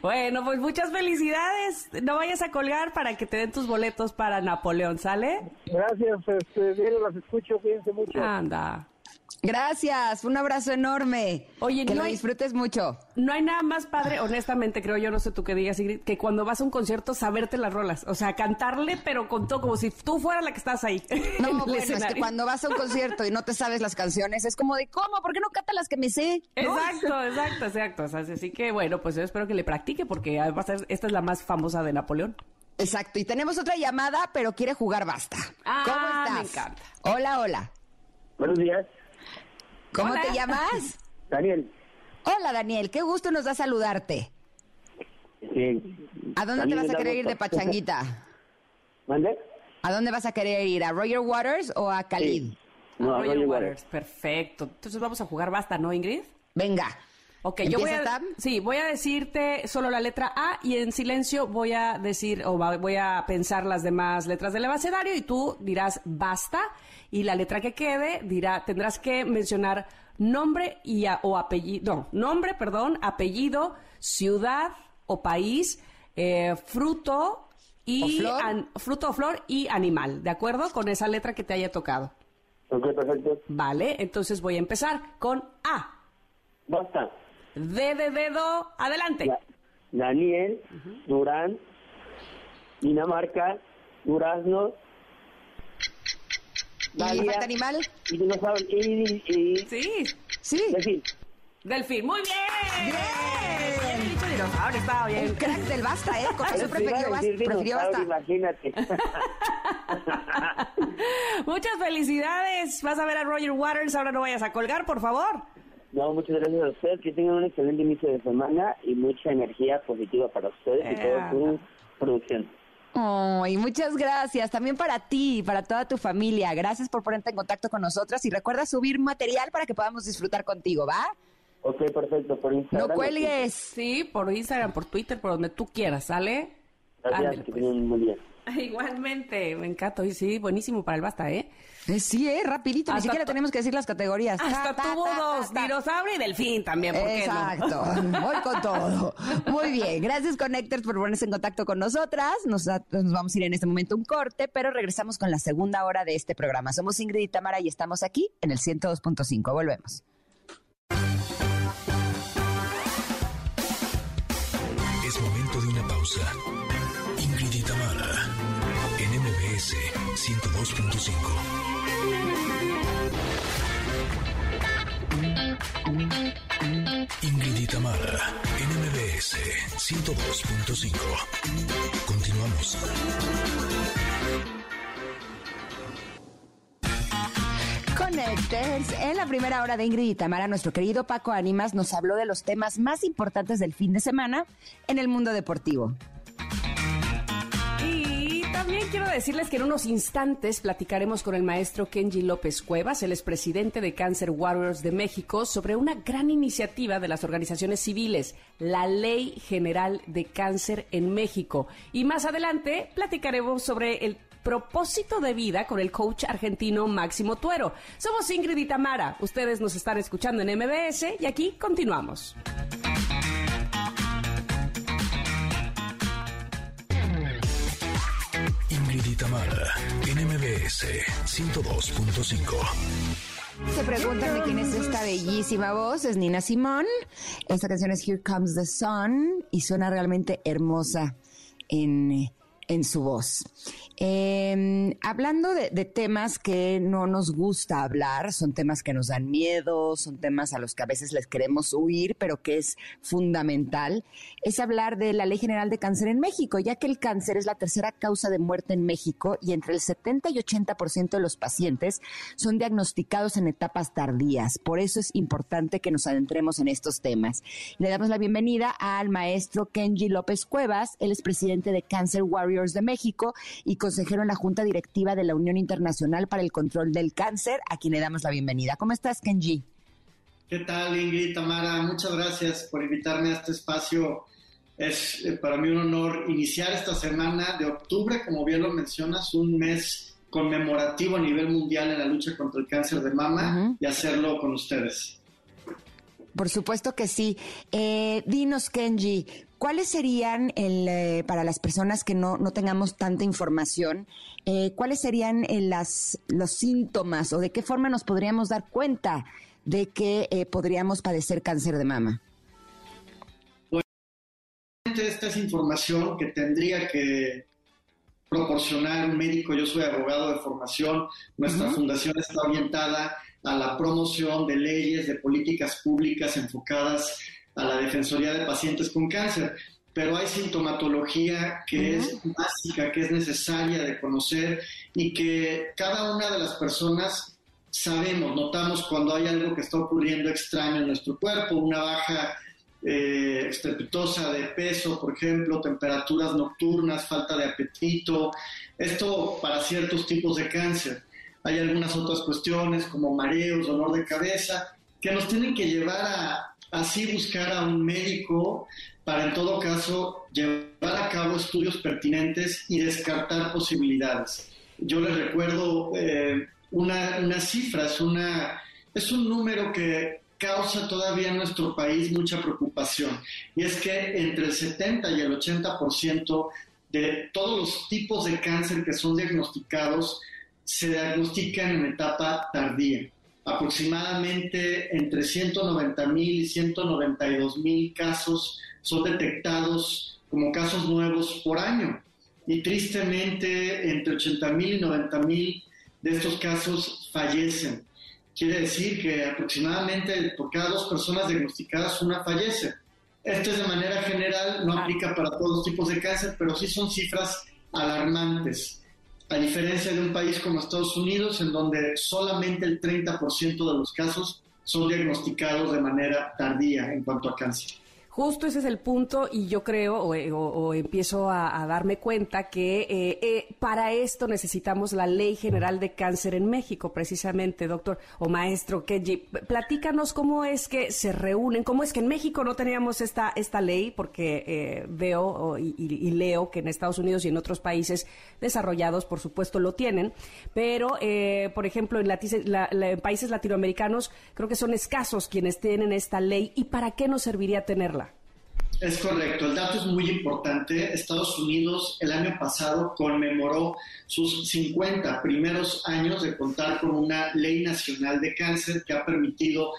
Bueno, pues muchas felicidades. No vayas a colgar para que te den tus boletos para Napoleón, ¿sale?
Gracias, este, bien, las escucho, cuídense mucho.
Anda.
Gracias, un abrazo enorme.
Oye,
que
no
lo
hay-
disfrutes mucho.
No hay nada más padre, honestamente, creo yo, no sé tú qué digas, Ingrid, que cuando vas a un concierto saberte las rolas. O sea, cantarle, pero con todo, como si tú fueras la que estás ahí.
No, bueno, es que cuando vas a un concierto y no te sabes las canciones, es como de, ¿cómo? ¿Por qué no canta las que me sé? ¿No?
Exacto, exacto, exacto. O sea, así que bueno, pues yo espero que le practique porque va a ser, esta es la más famosa de Napoleón.
Exacto, y tenemos otra llamada, pero quiere jugar basta.
Ah,
¿Cómo
me
estás?
encanta.
Hola, hola.
Buenos días,
¿Cómo
Hola.
te llamas?
Daniel.
Hola, Daniel, qué gusto nos da saludarte.
Sí.
¿A dónde te vas a querer ir de pachanguita?
¿Mande?
¿A dónde vas a querer ir? ¿A Roger Waters o a Khalid?
No,
Ah, Roger
Roger
Waters.
Waters.
Perfecto. Entonces vamos a jugar basta, ¿no, Ingrid?
Venga.
Ok, yo voy a, sí, voy a decirte solo la letra A y en silencio voy a decir o va- voy a pensar las demás letras del abecedario y tú dirás basta y la letra que quede dirá tendrás que mencionar nombre y a- o apellido, no, nombre, perdón, apellido, ciudad o país, eh, fruto y
¿O flor?
an- fruto o flor y animal, ¿de acuerdo? Con esa letra que te haya tocado.
Ok, perfecto.
Vale, entonces voy a empezar con A.
Basta.
D de dedo, adelante.
Da- Daniel, Durán, Dinamarca, Durazno,
¿Y falta animal?
y dinosaurio, y, y, y,
Sí,
Sí.
Delfín.
delfín. Muy bien.
Bien.
Bien dinosaurio, estaba
Un
bien.
crack del basta, ¿eh? Con eso prefirió, basta, prefirió basta.
Imagínate.
Muchas felicidades. Vas a ver a Roger Waters. Ahora no vayas a colgar, por favor.
No, muchas gracias a ustedes, que tengan un excelente inicio de semana y mucha energía positiva para ustedes y toda su producción.
Ay, muchas gracias. También para ti y para toda tu familia. Gracias por ponerte en contacto con nosotras y recuerda subir material para que podamos disfrutar contigo, ¿va?
Ok, perfecto, por Instagram.
No cuelgues.
Sí, por Instagram, por Twitter, por donde tú quieras, ¿sale?
Gracias,
Ándale,
que
pues.
día.
Igualmente, me encanta. Y sí, buenísimo para el basta, ¿eh?
Eh, sí, eh, rapidito, ni
Hasta
siquiera
tu-
tenemos que decir las categorías.
Hasta
Ta, ta,
tuvo
ta, ta,
dos,
ta.
dinosaurio y delfín también, ¿por qué no?
Exacto, voy con todo. Muy bien, gracias Connectors por ponerse en contacto con nosotras. Nos, nos vamos a ir en este momento a un corte, pero regresamos con la segunda hora de este programa. Somos Ingrid y Tamara y estamos aquí en el 102.5. Volvemos.
Es momento de una pausa. Ingrid y Tamara, en MBS 102.5. Ingrid y Tamara, en MBS 102.5. Continuamos.
Connectors, en la primera hora de Ingrid y Tamara, nuestro querido Paco Ánimas nos habló de los temas más importantes del fin de semana en el mundo deportivo.
Quiero decirles que en unos instantes platicaremos con el maestro Kenji López Cuevas, el expresidente de Cancer Warriors de México, sobre una gran iniciativa de las organizaciones civiles, la Ley General de Cáncer en México. Y más adelante platicaremos sobre el propósito de vida con el coach argentino Máximo Tuero. Somos Ingrid y Tamara. Ustedes nos están escuchando en MBS y aquí continuamos.
Y Tamara, en MBS 102.5.
Se preguntan de quién es esta bellísima voz, es Nina Simón. Esta canción es Here Comes the Sun y suena realmente hermosa en, en su voz. Eh, hablando de, de temas que no nos gusta hablar, son temas que nos dan miedo, son temas a los que a veces les queremos huir, pero que es fundamental, es hablar de la Ley General de Cáncer en México, ya que el cáncer es la tercera causa de muerte en México y entre el 70 y 80% de los pacientes son diagnosticados en etapas tardías. Por eso es importante que nos adentremos en estos temas. Le damos la bienvenida al maestro Kenji López Cuevas, él es presidente de Cancer Warriors de México y consejero en la Junta Directiva de la Unión Internacional para el Control del Cáncer, a quien le damos la bienvenida. ¿Cómo estás, Kenji?
¿Qué tal, Ingrid, Tamara? Muchas gracias por invitarme a este espacio. Es eh, para mí un honor iniciar esta semana de octubre, como bien lo mencionas, un mes conmemorativo a nivel mundial en la lucha contra el cáncer de mama y hacerlo con ustedes.
Por supuesto que sí. Eh, dinos, Kenji, ¿cuáles serían, el, eh, para las personas que no, no tengamos tanta información, eh, cuáles serían eh, las, los síntomas o de qué forma nos podríamos dar cuenta de que podríamos padecer cáncer de mama?
Esta es información que tendría que proporcionar un médico. Yo soy abogado de formación. Nuestra fundación está orientada a la promoción de leyes, de políticas públicas enfocadas a la defensoría de pacientes con cáncer. Pero hay sintomatología que es básica, que es necesaria de conocer y que cada una de las personas sabemos, notamos cuando hay algo que está ocurriendo extraño en nuestro cuerpo, una baja eh, estrepitosa de peso, por ejemplo, temperaturas nocturnas, falta de apetito. Esto para ciertos tipos de cáncer. Hay algunas otras cuestiones como mareos, dolor de cabeza, que nos tienen que llevar a así buscar a un médico para en todo caso llevar a cabo estudios pertinentes y descartar posibilidades. Yo les recuerdo eh, una, unas cifras, una, es un número que causa todavía en nuestro país mucha preocupación. Y es que entre el 70 y el 80% de todos los tipos de cáncer que son diagnosticados se diagnostican en etapa tardía. Aproximadamente entre 190 mil y 192 mil casos son detectados como casos nuevos por año. Y tristemente, entre 80 mil y 90 mil de estos casos fallecen. Quiere decir que aproximadamente por cada dos personas diagnosticadas una fallece. Esto es de manera general, no aplica para todos los tipos de cáncer, pero sí son cifras alarmantes. A diferencia de un país como Estados Unidos, en donde solamente el 30% de los casos son diagnosticados de manera tardía en cuanto a cáncer.
Justo ese es el punto y yo creo o, empiezo a, darme cuenta que eh, eh, para esto necesitamos la Ley General de Cáncer en México, precisamente, doctor o maestro Kenji. Platícanos cómo es que se reúnen, cómo es que en México no teníamos esta, esta ley, porque eh, veo y, leo que en Estados Unidos y en otros países desarrollados, por supuesto, lo tienen, pero, por ejemplo, en, en países latinoamericanos creo que son escasos quienes tienen esta ley y para qué nos serviría tenerla.
Es correcto, el dato es muy importante. Estados Unidos el año pasado conmemoró sus 50 primeros años de contar con una ley nacional de cáncer que ha permitido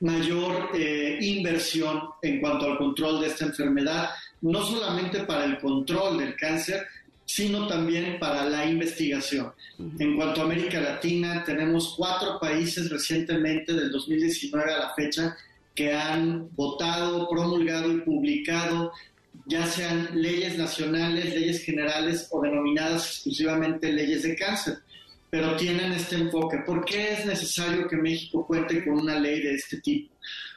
mayor eh, inversión en cuanto al control de esta enfermedad, no solamente para el control del cáncer, sino también para la investigación. En cuanto a América Latina, tenemos cuatro países recientemente, del 2019 a la fecha, que han votado, promulgado y publicado, ya sean leyes nacionales, leyes generales o denominadas exclusivamente leyes de cáncer, pero tienen este enfoque. ¿Por qué es necesario que México cuente con una ley de este tipo?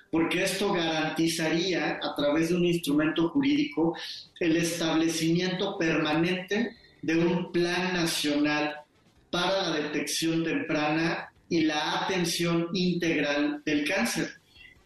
Porque esto garantizaría, a través de un instrumento jurídico, el establecimiento permanente de un plan nacional para la detección temprana y la atención integral del cáncer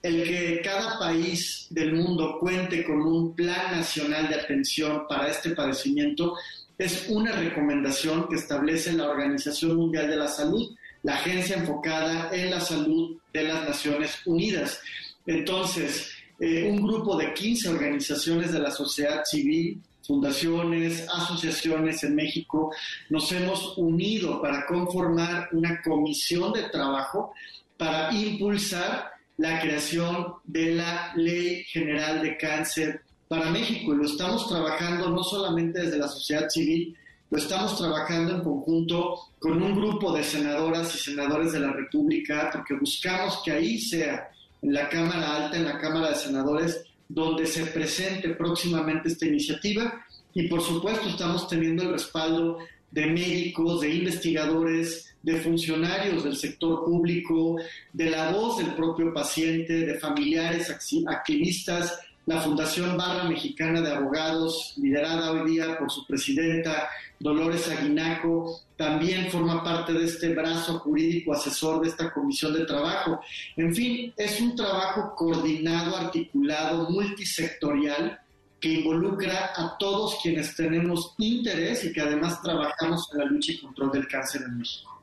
el que cada país del mundo cuente con un plan nacional de atención para este padecimiento es una recomendación que establece la Organización Mundial de la Salud, la agencia enfocada en la salud de las Naciones Unidas. Entonces, eh, un grupo de 15 organizaciones de la sociedad civil, fundaciones, asociaciones en México, nos hemos unido para conformar una comisión de trabajo para impulsar la creación de la Ley General de Cáncer para México. Y lo estamos trabajando no solamente desde la sociedad civil, lo estamos trabajando en conjunto con un grupo de senadoras y senadores de la República porque buscamos que ahí sea, en la Cámara Alta, en la Cámara de Senadores, donde se presente próximamente esta iniciativa. Y por supuesto estamos teniendo el respaldo de médicos, de investigadores, de funcionarios del sector público, de la voz del propio paciente, de familiares, activistas, la Fundación Barra Mexicana de Abogados, liderada hoy día por su presidenta Dolores Aguinaco, también forma parte de este brazo jurídico asesor de esta comisión de trabajo. En fin, es un trabajo coordinado, articulado, multisectorial, que involucra a todos quienes tenemos interés y que además trabajamos en la lucha y control del cáncer en México.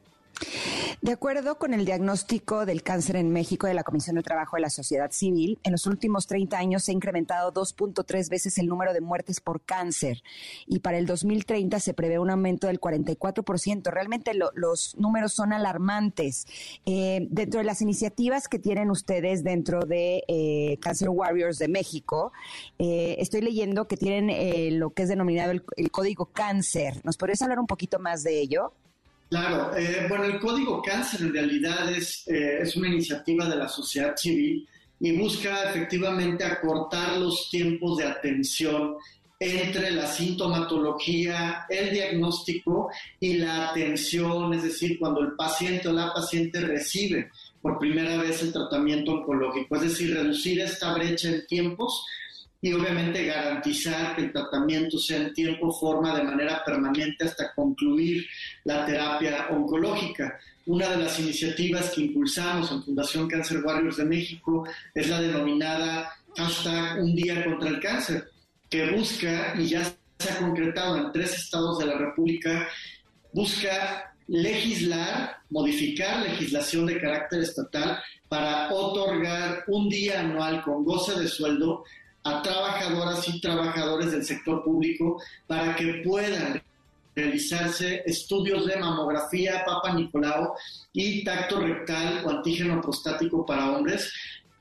De acuerdo con el diagnóstico del cáncer en México de la Comisión de Trabajo de la Sociedad Civil, en los últimos 30 años se ha incrementado 2.3 veces el número de muertes por cáncer y para el 2030 se prevé un aumento del 44%. Realmente los números son alarmantes. Eh, dentro de las iniciativas que tienen ustedes dentro de eh, Cancer Warriors de México, eh, estoy leyendo que tienen lo que es denominado el, el código cáncer. ¿Nos podrías hablar un poquito más de ello?
Claro, eh, bueno, el Código Cáncer en realidad es, eh, es una iniciativa de la sociedad civil y busca efectivamente acortar los tiempos de atención entre la sintomatología, el diagnóstico y la atención, es decir, cuando el paciente o la paciente recibe por primera vez el tratamiento oncológico, es decir, reducir esta brecha en tiempos y obviamente garantizar que el tratamiento sea en tiempo, forma, de manera permanente hasta concluir la terapia oncológica. Una de las iniciativas que impulsamos en Fundación Cáncer Warriors de México es la denominada hashtag Un Día contra el Cáncer, que busca, y ya se ha concretado en tres estados de la República, busca legislar, modificar legislación de carácter estatal para otorgar un día anual con goce de sueldo a trabajadoras y trabajadores del sector público para que puedan realizarse estudios de mamografía, papa Nicolau y tacto rectal o antígeno prostático para hombres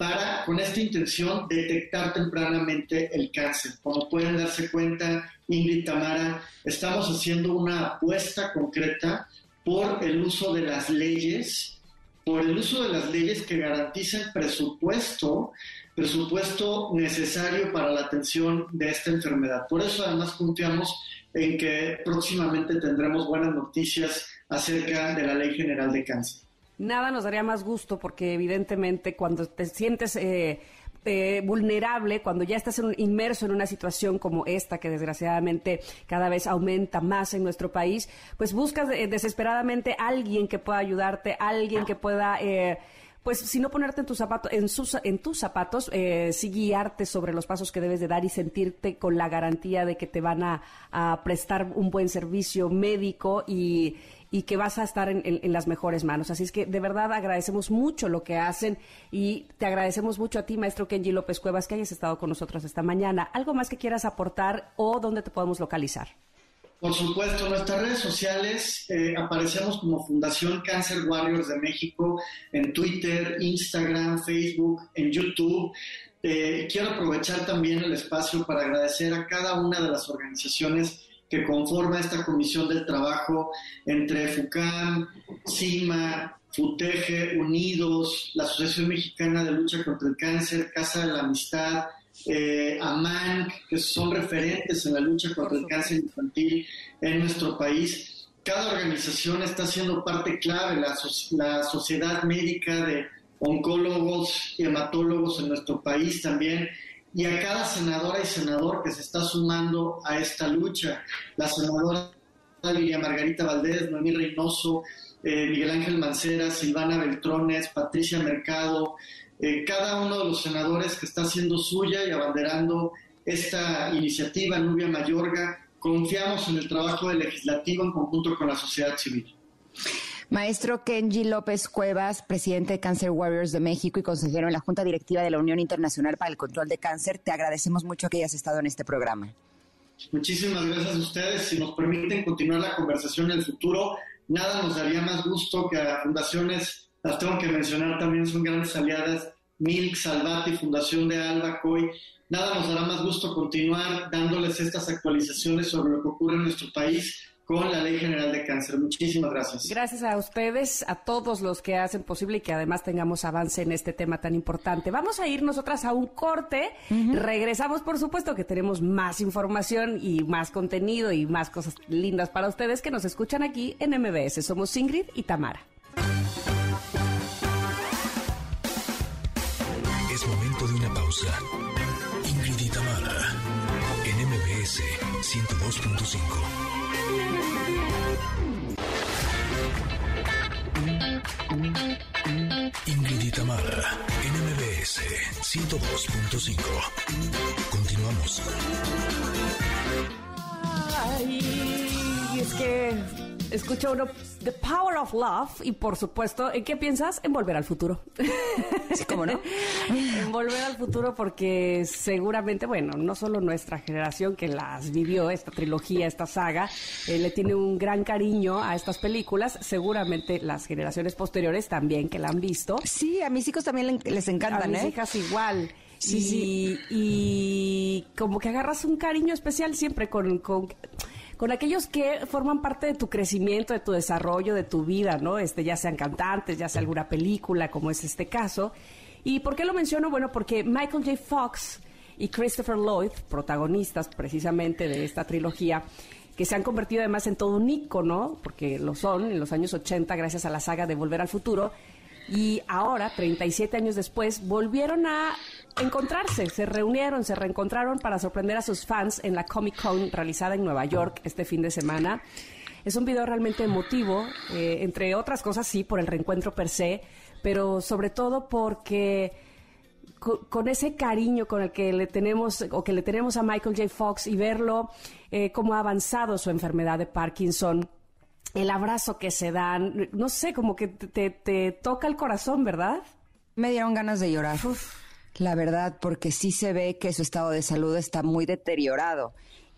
para, con esta intención, detectar tempranamente el cáncer. Como pueden darse cuenta, Ingrid Tamara, estamos haciendo una apuesta concreta por el uso de las leyes, por el uso de las leyes que garantizan presupuesto presupuesto necesario para la atención de esta enfermedad. Por eso además confiamos en que próximamente tendremos buenas noticias acerca de la Ley General de Cáncer.
Nada nos daría más gusto porque evidentemente cuando te sientes... Eh, eh, vulnerable cuando ya estás inmerso en una situación como esta que desgraciadamente cada vez aumenta más en nuestro país, pues buscas desesperadamente alguien que pueda ayudarte, alguien que pueda eh, pues si no ponerte en tus zapatos, en, sus, en tus zapatos, eh, sí guiarte sobre los pasos que debes de dar y sentirte con la garantía de que te van a, prestar un buen servicio médico y, que vas a estar en, en, las mejores manos. Así es que de verdad agradecemos mucho lo que hacen y te agradecemos mucho a ti, maestro Kenji López Cuevas, que hayas estado con nosotros esta mañana. ¿Algo más que quieras aportar o dónde te podemos localizar?
Por supuesto, nuestras redes sociales eh, aparecemos como Fundación Cancer Warriors de México en Twitter, Instagram, Facebook, en YouTube. Eh, quiero aprovechar también el espacio para agradecer a cada una de las organizaciones que conforma esta comisión del trabajo entre FUCAM, CIMA, FUTEGE, Unidos, la Asociación Mexicana de Lucha contra el Cáncer, Casa de la Amistad, eh, AMAN, que son referentes en la lucha contra el cáncer infantil en nuestro país. Cada organización está siendo parte clave, la, la Sociedad Médica de Oncólogos y Hematólogos en nuestro país también, y a cada senadora y senador que se está sumando a esta lucha. La senadora Lilia Margarita Valdés, Noemí Reynoso, eh, Miguel Ángel Mancera, Silvana Beltrones, Patricia Mercado, eh, cada uno de los senadores que está haciendo suya y abanderando esta iniciativa, Nubia Mayorga, confiamos en el trabajo del legislativo en conjunto con la sociedad civil.
Maestro Kenji López Cuevas, presidente de Cancer Warriors de México y consejero en la Junta Directiva de la Unión Internacional para el Control de Cáncer, te agradecemos mucho que hayas estado en este programa.
Muchísimas gracias a ustedes. Si nos permiten continuar la conversación en el futuro, nada nos daría más gusto que a fundaciones las tengo que mencionar también, son grandes aliadas, Milk, Salvati, Fundación de Alba, COI. Nada nos dará más gusto continuar dándoles estas actualizaciones sobre lo que ocurre en nuestro país con la Ley General de Cáncer. Muchísimas gracias.
Gracias a ustedes, a todos los que hacen posible y que además tengamos avance en este tema tan importante. Vamos a ir nosotras a un corte. Regresamos, por supuesto, que tenemos más información y más contenido y más cosas lindas para ustedes que nos escuchan aquí en MBS. Somos Ingrid y Tamara.
102.5. Ingrid Itamara, en MBS 102.5. Continuamos.
Ay, es que escucha uno The Power of Love y por supuesto, ¿en qué piensas? En volver al futuro.
Sí, ¿cómo no?
en volver al futuro porque seguramente, bueno, no solo nuestra generación que las vivió, esta trilogía, esta saga, eh, le tiene un gran cariño a estas películas, seguramente las generaciones posteriores también que la han visto.
Sí, a mis hijos también les encantan,
a mis
¿eh?
hijas igual. Sí, y, sí. y como que agarras un cariño especial siempre con, con con aquellos que forman parte de tu crecimiento, de tu desarrollo, de tu vida, ¿no? Este, ya sean cantantes, ya sea alguna película, como es este caso. ¿Y por qué lo menciono? Bueno, porque Michael J. Fox y Christopher Lloyd, protagonistas precisamente de esta trilogía, que se han convertido además en todo un ícono, porque lo son en los años 80 gracias a la saga de Volver al Futuro, y ahora, 37 años después, volvieron a encontrarse, se reunieron, se reencontraron para sorprender a sus fans en la Comic Con realizada en Nueva York este fin de semana. Es un video realmente emotivo, eh, entre otras cosas, sí, por el reencuentro per se, pero sobre todo porque con, ese cariño con el que le tenemos o que le tenemos a Michael J. Fox y verlo eh, cómo ha avanzado su enfermedad de Parkinson, el abrazo que se dan, no sé, como que te, te toca el corazón, ¿verdad?
Me dieron ganas de llorar. La verdad, porque sí se ve que su estado de salud está muy deteriorado.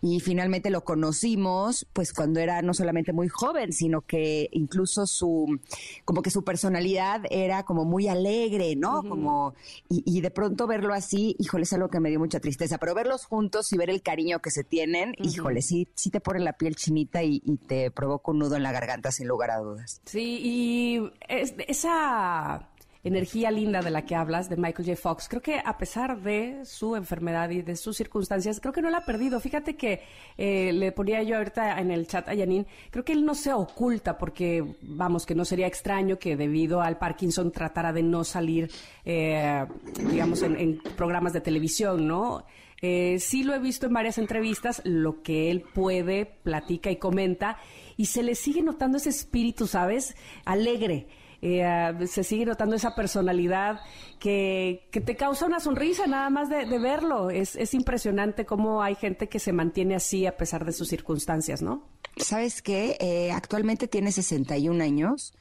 Y finalmente lo conocimos, pues cuando era no solamente muy joven, sino que incluso su, como que su personalidad era como muy alegre, ¿no? Como, y, de pronto verlo así, híjole, es algo que me dio mucha tristeza. Pero verlos juntos y ver el cariño que se tienen, híjole, sí, sí te pone la piel chinita y, te provoca un nudo en la garganta, sin lugar a dudas.
Sí, y esa energía linda de la que hablas, de Michael J. Fox, creo que a pesar de su enfermedad y de sus circunstancias, creo que no la ha perdido. Fíjate que eh, le ponía yo ahorita en el chat a Janine, creo que él no se oculta porque, vamos, que no sería extraño que debido al Parkinson tratara de no salir, eh, digamos, en, programas de televisión, ¿no? Eh, sí lo he visto en varias entrevistas, lo que él puede, platica y comenta, y se le sigue notando ese espíritu, ¿sabes? Alegre. Eh, se sigue notando esa personalidad que, que, te causa una sonrisa nada más de, de verlo. Es, es impresionante cómo hay gente que se mantiene así a pesar de sus circunstancias, ¿no?
¿Sabes qué? Eh, actualmente tiene 61 años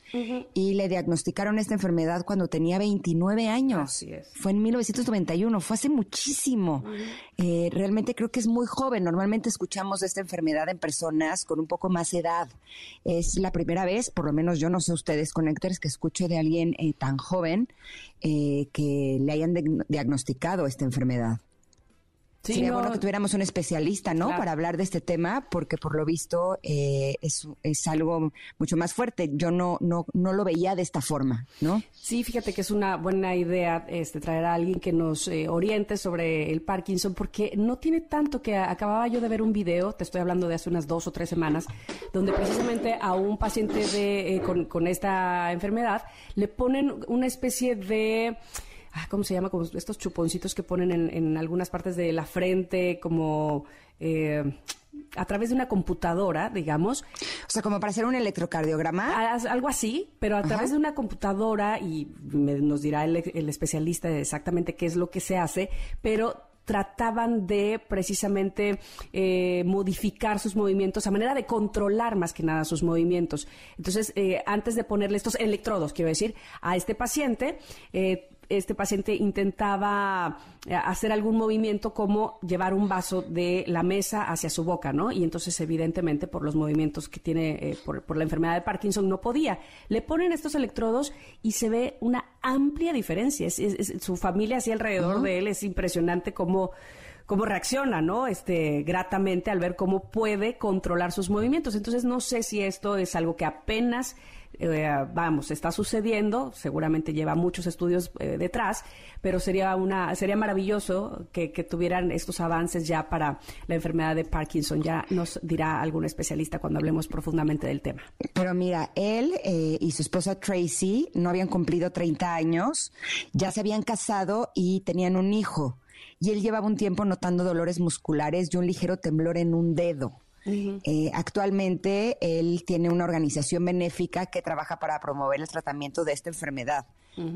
y le diagnosticaron esta enfermedad cuando tenía 29 años. Fue en 1991, fue hace muchísimo. Eh, realmente creo que es muy joven. Normalmente escuchamos de esta enfermedad en personas con un poco más edad. Es la primera vez, por lo menos yo no sé ustedes, conectores, que escucho de alguien eh, tan joven que le hayan diagnosticado esta enfermedad. Sí, Sería bueno que tuviéramos un especialista, ¿no? Para hablar de este tema, porque por lo visto eh, es, es, algo mucho más fuerte. Yo no, no, no lo veía de esta forma, ¿no?
Sí, fíjate que es una buena idea este, traer a alguien que nos eh, oriente sobre el Parkinson, porque no tiene tanto que acababa yo de ver un video, te estoy hablando de hace unas dos o tres semanas, donde precisamente a un paciente de, eh, con, con esta enfermedad le ponen una especie de Ah, ¿cómo se llama? Como estos chuponcitos que ponen en, algunas partes de la frente, como eh, a través de una computadora, digamos.
O sea, como para hacer un electrocardiograma.
algo así, pero a través de una computadora, y nos dirá el, el especialista exactamente qué es lo que se hace, pero trataban de precisamente eh, modificar sus movimientos a manera de controlar más que nada sus movimientos. Entonces, eh, antes de ponerle estos electrodos, quiero decir, a este paciente, eh, este paciente intentaba eh, hacer algún movimiento como llevar un vaso de la mesa hacia su boca, ¿no? Y entonces, evidentemente, por los movimientos que tiene eh, por, la enfermedad de Parkinson, no podía. Le ponen estos electrodos y se ve una amplia diferencia. su familia así alrededor de él es impresionante cómo cómo reacciona, ¿no? Este, gratamente al ver cómo puede controlar sus movimientos. Entonces, no sé si esto es algo que apenas eh, vamos, está sucediendo, seguramente lleva muchos estudios eh, detrás, pero sería una sería maravilloso que, tuvieran estos avances ya para la enfermedad de Parkinson. Ya nos dirá algún especialista cuando hablemos profundamente del tema.
Pero mira, él eh, y su esposa Tracy no habían cumplido 30 años, ya se habían casado y tenían un hijo. Y él llevaba un tiempo notando dolores musculares y un ligero temblor en un dedo. Eh, actualmente él tiene una organización benéfica que trabaja para promover el tratamiento de esta enfermedad.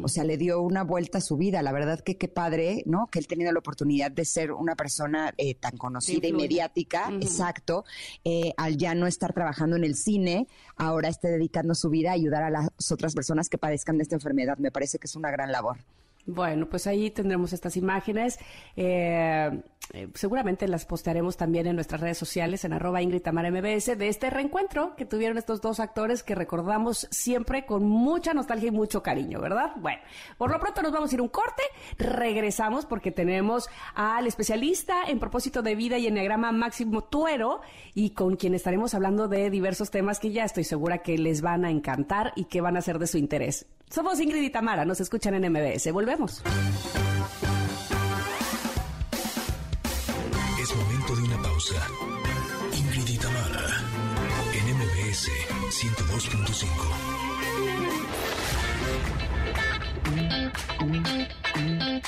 O sea, le dio una vuelta a su vida. La verdad que qué padre, ¿no? Que él tenido la oportunidad de ser una persona eh, tan conocida y mediática, exacto, eh, al ya no estar trabajando en el cine, ahora esté dedicando su vida a ayudar a las otras personas que padezcan de esta enfermedad. Me parece que es una gran labor.
Bueno, pues ahí tendremos estas imágenes. Eh, eh, seguramente las postearemos también en nuestras redes sociales, en arroba Ingrid Tamara MBS, de este reencuentro que tuvieron estos dos actores que recordamos siempre con mucha nostalgia y mucho cariño, ¿verdad? Bueno, por lo pronto nos vamos a ir un corte, regresamos porque tenemos al especialista en propósito de vida y enneagrama Máximo Tuero y con quien estaremos hablando de diversos temas que ya estoy segura que les van a encantar y que van a ser de su interés. Somos Ingrid y Tamara, nos escuchan en MBS. Volvemos.
Es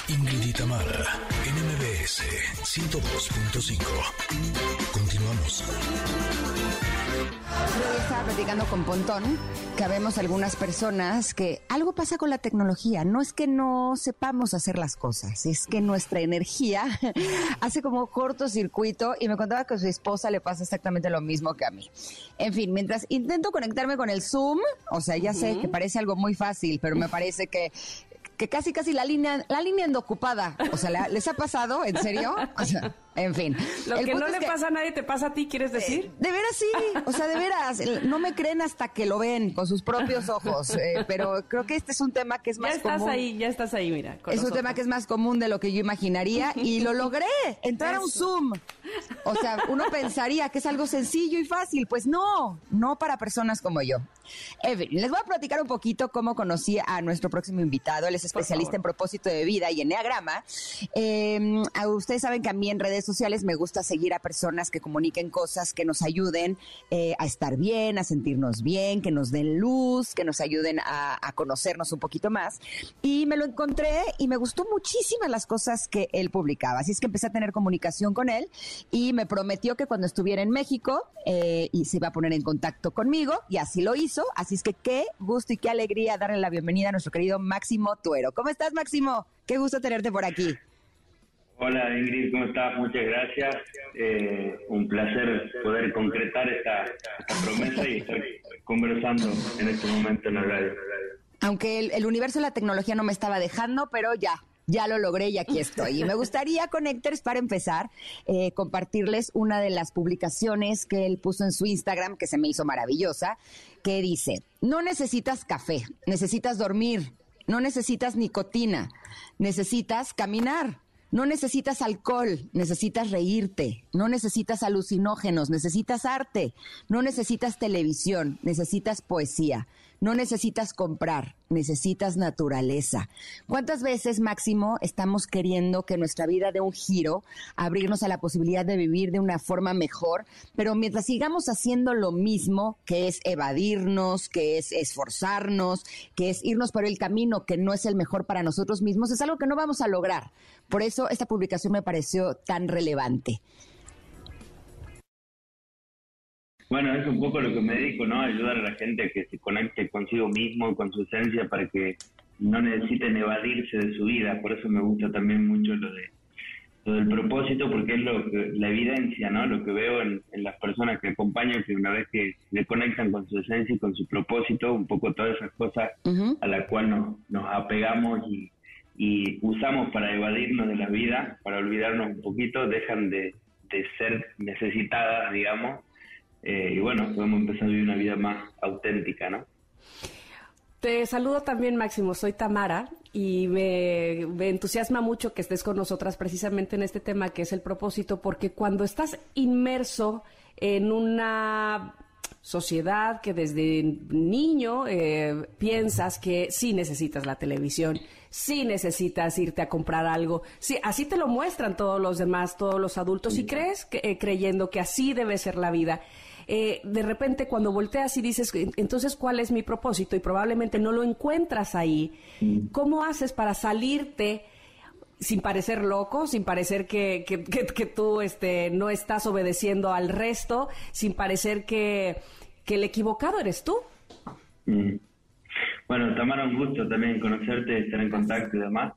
Ingrid y Tamara, en MBS 102.5. Continuamos.
Yo estaba platicando con Pontón que vemos algunas personas que algo pasa con la tecnología. No es que no sepamos hacer las cosas, es que nuestra energía hace como cortocircuito y me contaba que a su esposa le pasa exactamente lo mismo que a mí. En fin, mientras intento conectarme con el Zoom, o sea, ya sé que parece algo muy fácil, pero me parece que que casi casi la línea la línea anda ocupada. O sea, ¿les ha pasado? ¿En serio? O sea, En fin.
Lo que no le pasa a nadie te pasa a ti, ¿quieres decir?
Eh, de veras sí, o sea, de veras, no me creen hasta que lo ven con sus propios ojos, eh, pero creo que este es un tema que es más
común. Ya estás ahí, ya estás ahí, mira.
es un tema que es más común de lo que yo imaginaría y lo logré, entrar a un Zoom. O sea, uno pensaría que es algo sencillo y fácil, pues no, no para personas como yo. Evelyn, les voy a platicar un poquito cómo conocí a nuestro próximo invitado. Él es especialista en propósito de vida y enneagrama. Eh, ustedes saben que a mí en redes sociales me gusta seguir a personas que comuniquen cosas que nos ayuden eh, a estar bien, a sentirnos bien, que nos den luz, que nos ayuden a, conocernos un poquito más. Y me lo encontré y me gustó muchísimas las cosas que él publicaba. Así es que empecé a tener comunicación con él y me prometió que cuando estuviera en México eh, y se iba a poner en contacto conmigo y así lo hizo. Así es que qué gusto y qué alegría darle la bienvenida a nuestro querido Máximo Tuero. ¿Cómo estás, Máximo? Qué gusto tenerte por aquí.
Hola Ingrid, ¿cómo estás? Muchas gracias. Eh, un placer poder concretar esta, promesa y estar conversando en este momento en la radio.
Aunque el, universo de la tecnología no me estaba dejando, pero ya, ya lo logré y aquí estoy. Y me gustaría, Connectors, para empezar, eh, compartirles una de las publicaciones que él puso en su Instagram, que se me hizo maravillosa, que dice, no necesitas café, necesitas dormir, no necesitas nicotina, necesitas caminar. No necesitas alcohol, necesitas reírte. No necesitas alucinógenos, necesitas arte. No necesitas televisión, necesitas poesía. No necesitas comprar, necesitas naturaleza. ¿Cuántas veces, Máximo, estamos queriendo que nuestra vida dé un giro, abrirnos a la posibilidad de vivir de una forma mejor, pero mientras sigamos haciendo lo mismo, que es evadirnos, que es esforzarnos, que es irnos por el camino que no es el mejor para nosotros mismos, es algo que no vamos a lograr. Por eso esta publicación me pareció tan relevante.
Bueno, es un poco lo que me dedico, ¿no? Ayudar a la gente a que se conecte consigo mismo, con su esencia, para que no necesiten evadirse de su vida. Por eso me gusta también mucho lo de lo del propósito, porque es lo la evidencia, ¿no? Lo que veo en, las personas que acompaño, que una vez que se conectan con su esencia y con su propósito, un poco todas esas cosas a las cuales nos, nos apegamos y, y usamos para evadirnos de la vida, para olvidarnos un poquito, dejan de, de ser necesitadas, digamos, eh, y bueno, podemos empezar a vivir una vida más auténtica, ¿no?
Te saludo también, Máximo. Soy Tamara y me, entusiasma mucho que estés con nosotras precisamente en este tema que es el propósito, porque cuando estás inmerso en una sociedad que desde niño eh, piensas que sí necesitas la televisión, sí necesitas irte a comprar algo, sí, así te lo muestran todos los demás, todos los adultos, y crees que, eh, creyendo que así debe ser la vida. Eh, de repente cuando volteas y dices, entonces, ¿cuál es mi propósito? Y probablemente no lo encuentras ahí. ¿Cómo haces para salirte? sin parecer loco, sin parecer que, que, que, tú este, no estás obedeciendo al resto, sin parecer que, el equivocado eres tú.
Bueno, Tamara, un gusto también conocerte, estar en contacto y demás.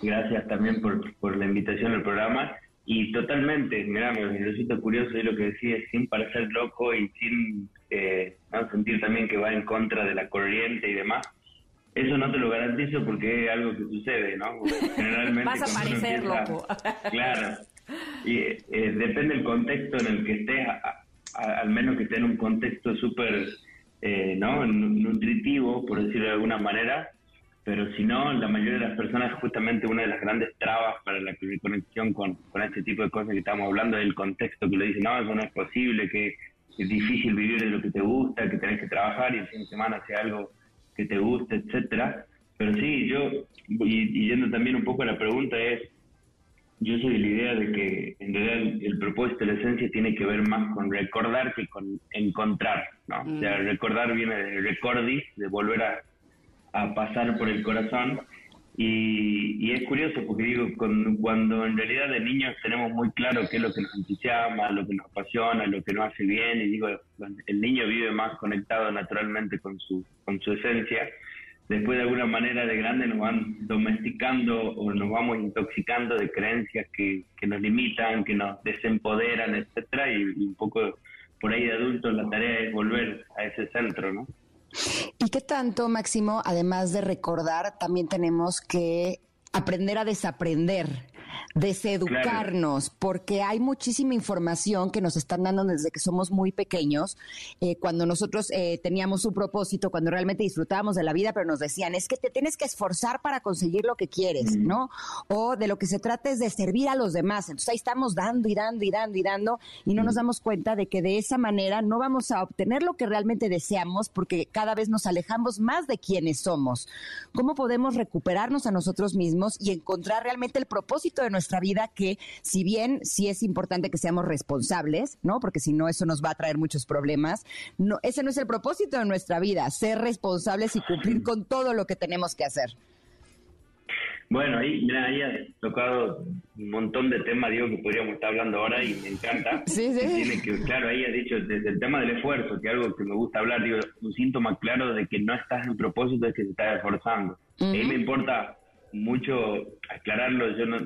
Gracias también por, por la invitación al programa. Y totalmente, mira, me resulta curioso de lo que decías, sin parecer loco y sin eh, sentir también que va en contra de la corriente y demás. Eso no te lo garantizo porque es algo que sucede, ¿no?
Generalmente Vas a parecer loco.
claro. Y eh, depende del contexto en el que estés, al menos que esté en un contexto súper, eh, ¿no? Nutritivo, por decirlo de alguna manera, pero si no, la mayoría de las personas, justamente una de las grandes trabas para la conexión con, con este tipo de cosas que estamos hablando es el contexto que lo dice, no, eso no es posible, que es difícil vivir de lo que te gusta, que tenés que trabajar y el fin de semana hacer algo que te guste, etcétera. Pero sí, yo, y, yendo también un poco a la pregunta, es, yo soy de la idea de que en realidad el, propósito, la esencia tiene que ver más con recordar que con encontrar, ¿no? O sea, mm. recordar viene de recordis, de volver a a pasar por el corazón. Y, es curioso porque digo, cuando en realidad de niños tenemos muy claro qué es lo que nos entusiasma, lo que nos apasiona, lo que nos hace bien, y digo, el niño vive más conectado naturalmente con su, con su esencia. Después de alguna manera de grande nos van domesticando o nos vamos intoxicando de creencias que, que nos limitan, que nos desempoderan, etcétera, y un poco por ahí de adultos la tarea es volver a ese centro, ¿no?
¿Y qué tanto, Máximo, además de recordar, también tenemos que aprender a desaprender? Deseducarnos, porque hay muchísima información que nos están dando desde que somos muy pequeños, eh, cuando nosotros eh, teníamos un propósito, cuando realmente disfrutábamos de la vida, pero nos decían, es que te tienes que esforzar para conseguir lo que quieres, ¿no? O de lo que se trata es de servir a los demás. Entonces ahí estamos dando y dando y dando y dando y no nos damos cuenta de que de esa manera no vamos a obtener lo que realmente deseamos porque cada vez nos alejamos más de quienes somos. ¿Cómo podemos recuperarnos a nosotros mismos y encontrar realmente el propósito de nuestra vida que si bien sí es importante que seamos responsables, ¿no? Porque si no eso nos va a traer muchos problemas, no ese no es el propósito de nuestra vida, ser responsables y cumplir con todo lo que tenemos que hacer.
Bueno, ahí, mira, ahí has tocado un montón de temas, digo, que podríamos estar hablando ahora y me encanta.
Sí, sí.
Tiene que, claro, ahí has dicho, desde el tema del esfuerzo, que es algo que me gusta hablar, digo, un síntoma claro de que no estás en propósito es que te estás esforzando. A mí me importa mucho aclararlo, yo no,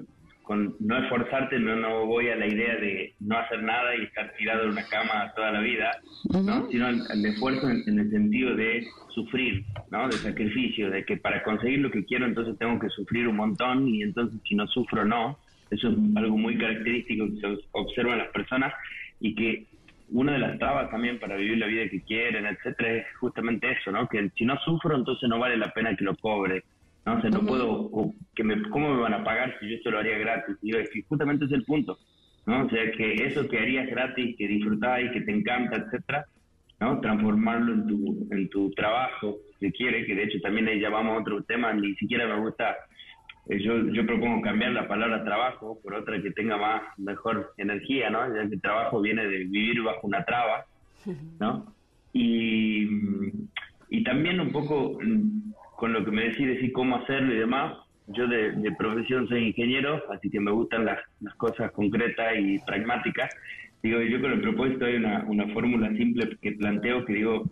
con no esforzarte no, no voy a la idea de no hacer nada y estar tirado en una cama toda la vida, ¿no? sino al, esfuerzo en, el sentido de sufrir, ¿no? de sacrificio, de que para conseguir lo que quiero entonces tengo que sufrir un montón y entonces si no sufro no. Eso es algo muy característico que se observa en las personas y que una de las trabas también para vivir la vida que quieren, etcétera, es justamente eso, ¿no? Que si no sufro, entonces no vale la pena que lo cobre. ¿No? O no puedo, que me, ¿cómo me van a pagar si yo esto lo haría gratis? Y yo, justamente es el punto, ¿no? O sea, que eso que harías gratis, que disfrutáis, que te encanta, etcétera, ¿no? Transformarlo en tu, en tu trabajo, si quiere, que de hecho también ahí ya vamos a otro tema, ni siquiera me gusta, eh, yo, yo propongo cambiar la palabra trabajo por otra que tenga más, mejor energía, ¿no? Ya que trabajo viene de vivir bajo una traba, ¿no? Y, y también un poco con lo que me decís, decir cómo hacerlo y demás. Yo de, profesión soy ingeniero, así que me gustan las, cosas concretas y pragmáticas. Digo, yo con el propósito hay una, una fórmula simple que planteo que digo,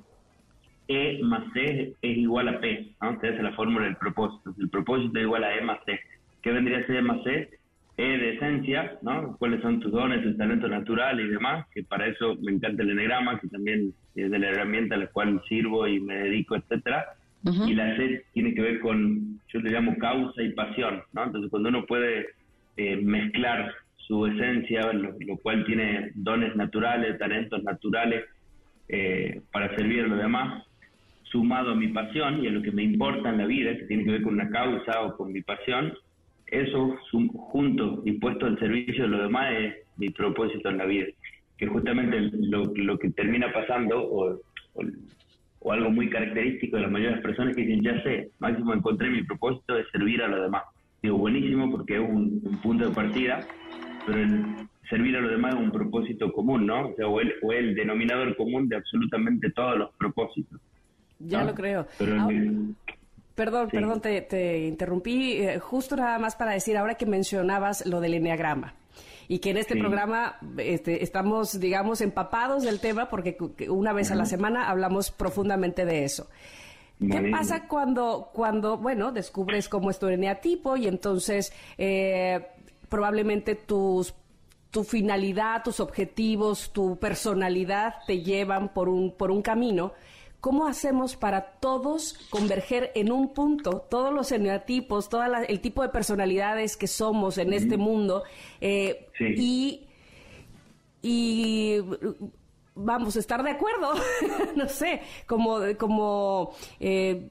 E más C es igual a P, ¿no? Esa es la fórmula del propósito. El propósito es igual a E más C. ¿Qué vendría a ser E más C? E de esencia, ¿no? ¿Cuáles son tus dones, tus talentos naturales y demás? Que para eso me encanta el enegrama, que también es de la herramienta a la cual sirvo y me dedico, etcétera y la sed tiene que ver con, yo le llamo causa y pasión, ¿no? Entonces cuando uno puede eh, mezclar su esencia, lo, cual tiene dones naturales, talentos naturales eh, para servir a los demás, sumado a mi pasión y a lo que me importa en la vida, que tiene que ver con una causa o con mi pasión, eso junto y puesto al servicio de los demás es mi propósito en la vida. Que justamente lo, lo que termina pasando, o, o o algo muy característico de la mayoría de las personas que dicen, ya sé, máximo encontré mi propósito de servir a los demás. Digo, buenísimo porque es un, punto de partida, pero el servir a los demás es un propósito común, ¿no? O, sea, o, el, o el denominador común de absolutamente todos los propósitos.
Ya lo creo. Perdón, perdón, te, te interrumpí eh, justo nada más para decir, ahora que mencionabas lo del enneagrama y que en este programa este, estamos, digamos, empapados del tema porque una vez a la semana hablamos profundamente de eso. ¿Qué pasa cuando, cuando, bueno, descubres cómo es tu eneatipo y entonces eh, probablemente tus tu finalidad, tus objetivos, tu personalidad te llevan por un, por un camino ¿Cómo hacemos para todos converger en un punto? Todos los eneatipos, todo el tipo de personalidades que somos en este mundo eh, y, y vamos a estar de acuerdo, no sé, como, como eh,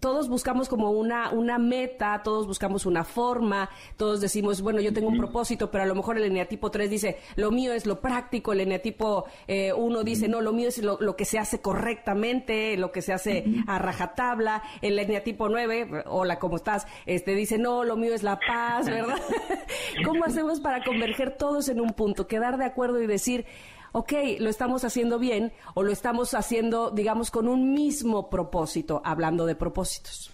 todos buscamos como una, una meta, todos buscamos una forma, todos decimos, bueno, yo tengo un propósito, pero a lo mejor el eneatipo 3 dice, lo mío es lo práctico, el eneatipo 1 eh, dice, no, lo mío es lo, lo, que se hace correctamente, lo que se hace a rajatabla, el eneatipo 9, hola, ¿cómo estás? Este dice, no, lo mío es la paz, ¿verdad? ¿Cómo hacemos para converger todos en un punto, quedar de acuerdo y decir, ok, lo estamos haciendo bien o lo estamos haciendo, digamos, con un mismo propósito, hablando de propósitos.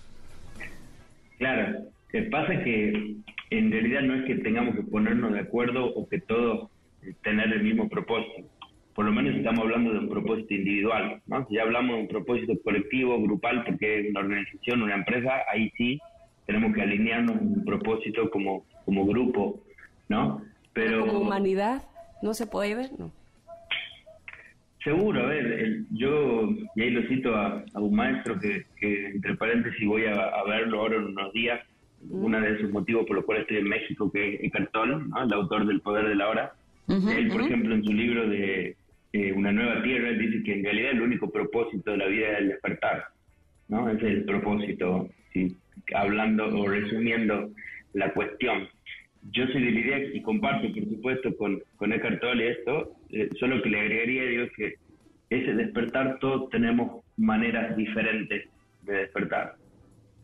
Claro, que pasa que en realidad no es que tengamos que ponernos de acuerdo o que todos tener el mismo propósito. Por lo menos estamos hablando de un propósito individual, ¿no? Si ya hablamos de un propósito colectivo, grupal, porque es una organización, una empresa, ahí sí tenemos que alinearnos en un propósito como, como grupo, ¿no?
Pero... Como humanidad, ¿no se puede ver? No.
Seguro, a ver, yo, y ahí lo cito a, un maestro que, entre paréntesis voy a, verlo ahora en unos días, uno de esos motivos por los cuales estoy en México, que es Eckhart Tolle, el autor del Poder de la Hora. Él, por ejemplo, en su libro de eh, Una Nueva Tierra, dice que en realidad el único propósito de la vida es el despertar, ¿no? Ese es el propósito, ¿sí? hablando o resumiendo la cuestión. Yo soy de la idea y comparto, por supuesto, con, con Eckhart Tolle esto, eh, solo que le agregaría, digo, que ese despertar todos tenemos maneras diferentes de despertar,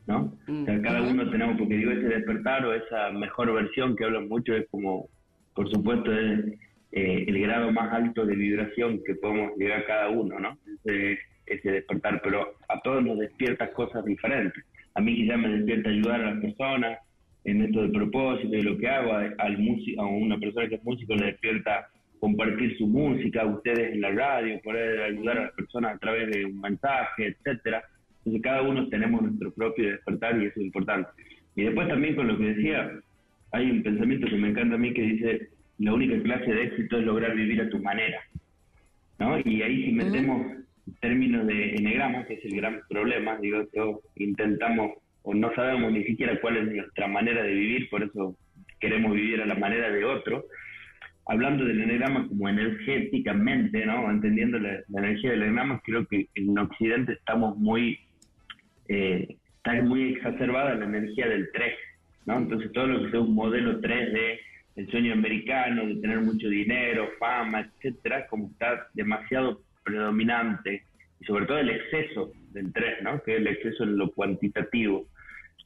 ¿no? O sea, cada uno tenemos, porque digo, ese despertar o esa mejor versión que hablan mucho es como, por supuesto, es eh, el grado más alto de vibración que podemos llegar cada uno, ¿no? Ese, ese despertar, pero a todos nos despierta cosas diferentes. A mí quizás me despierta ayudar a las personas en esto del propósito de lo que hago, al músico, a una persona que es músico le despierta compartir su música, ustedes en la radio, poder ayudar a las personas a través de un mensaje, etcétera. Entonces cada uno tenemos nuestro propio despertar y eso es importante. Y después también con lo que decía, hay un pensamiento que me encanta a mí que dice, la única clase de éxito es lograr vivir a tu manera. ¿no? Y ahí si metemos términos de enegrama, que es el gran problema, digo, intentamos o no sabemos ni siquiera cuál es nuestra manera de vivir, por eso queremos vivir a la manera de otro, hablando del enegrama como energéticamente, ¿no? Entendiendo la, energía del enegrama, creo que en Occidente estamos muy, eh, está muy exacerbada la energía del 3, ¿no? Entonces todo lo que sea un modelo 3 de el sueño americano, de tener mucho dinero, fama, etcétera, como está demasiado predominante, y sobre todo el exceso del 3, ¿no? Que es el exceso en lo cuantitativo.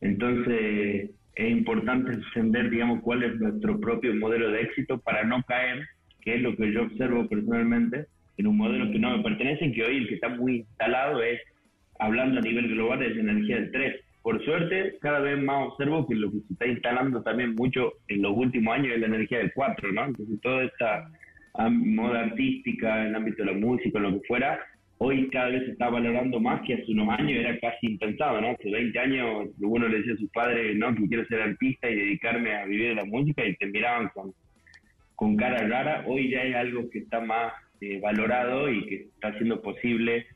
Entonces, es importante entender, digamos, cuál es nuestro propio modelo de éxito para no caer, que es lo que yo observo personalmente, en un modelo que no me pertenece, que hoy el que está muy instalado es, hablando a nivel global, es energía del 3. Por suerte, cada vez más observo que lo que se está instalando también mucho en los últimos años es la energía del 4, ¿no? Entonces, toda esta moda artística, en el ámbito de la música, lo que fuera, hoy cada vez se está valorando más que hace unos años era casi impensado, ¿no? Hace 20 años uno le decía a su padre, no, que quiero ser artista y dedicarme a vivir la música y te miraban con, con cara rara. Hoy ya es algo que está más eh, valorado y que está siendo posible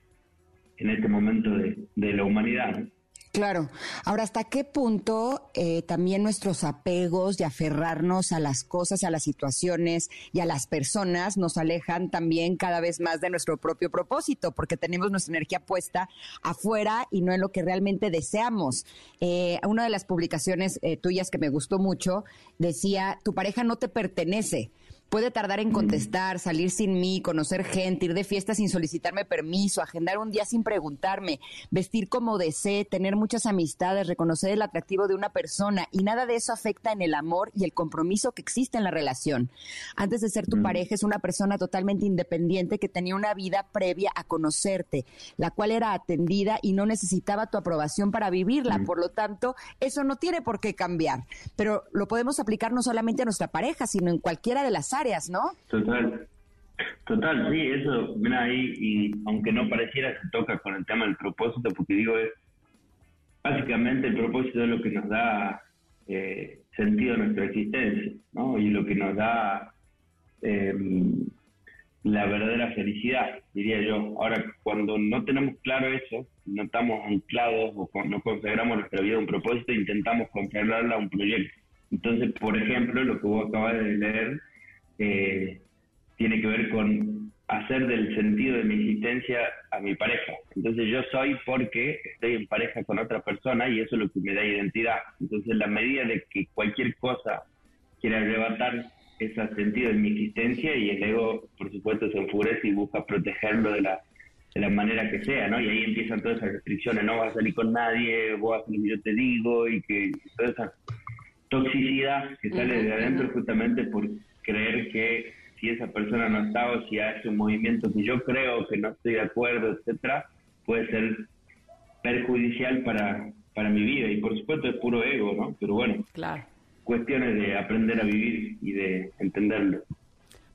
en este momento de, de la humanidad. ¿no?
Claro. Ahora, ¿hasta qué punto eh, también nuestros apegos y aferrarnos a las cosas, a las situaciones y a las personas nos alejan también cada vez más de nuestro propio propósito? Porque tenemos nuestra energía puesta afuera y no en lo que realmente deseamos. Eh, una de las publicaciones eh, tuyas que me gustó mucho decía, tu pareja no te pertenece Puede tardar en contestar, salir sin mí, conocer gente, ir de fiesta sin solicitarme permiso, agendar un día sin preguntarme, vestir como desee, tener muchas amistades, reconocer el atractivo de una persona y nada de eso afecta en el amor y el compromiso que existe en la relación. Antes de ser tu pareja es una persona totalmente independiente que tenía una vida previa a conocerte, la cual era atendida y no necesitaba tu aprobación para vivirla. Por lo tanto, eso no tiene por qué cambiar. Pero lo podemos aplicar no solamente a nuestra pareja, sino en cualquiera de las áreas,
Total. Total, sí, eso, mira ahí, y aunque no pareciera, se toca con el tema del propósito, porque digo, es básicamente el propósito es lo que nos da eh, sentido a nuestra existencia, ¿no? Y lo que nos da eh, la verdadera felicidad, diría yo. Ahora, cuando no tenemos claro eso, no estamos anclados o no consagramos nuestra vida a un propósito, intentamos consagrarla a un proyecto. Entonces, por ejemplo, lo que vos acabas de leer, eh, tiene que ver con hacer del sentido de mi existencia a mi pareja. Entonces yo soy porque estoy en pareja con otra persona y eso es lo que me da identidad. Entonces la medida de que cualquier cosa quiera arrebatar ese sentido de mi existencia y el ego, por supuesto, se enfurece y busca protegerlo de la, de la manera que sea, ¿no? Y ahí empiezan todas esas restricciones, no vas a salir con nadie, vos haces lo que yo te digo y que toda esa toxicidad que sale de adentro justamente por creer que si esa persona no está o si hace un movimiento que yo creo que no estoy de acuerdo, etcétera, puede ser perjudicial para, para mi vida. Y por supuesto es puro ego, ¿no? Pero bueno,
claro.
cuestiones de aprender a vivir y de entenderlo.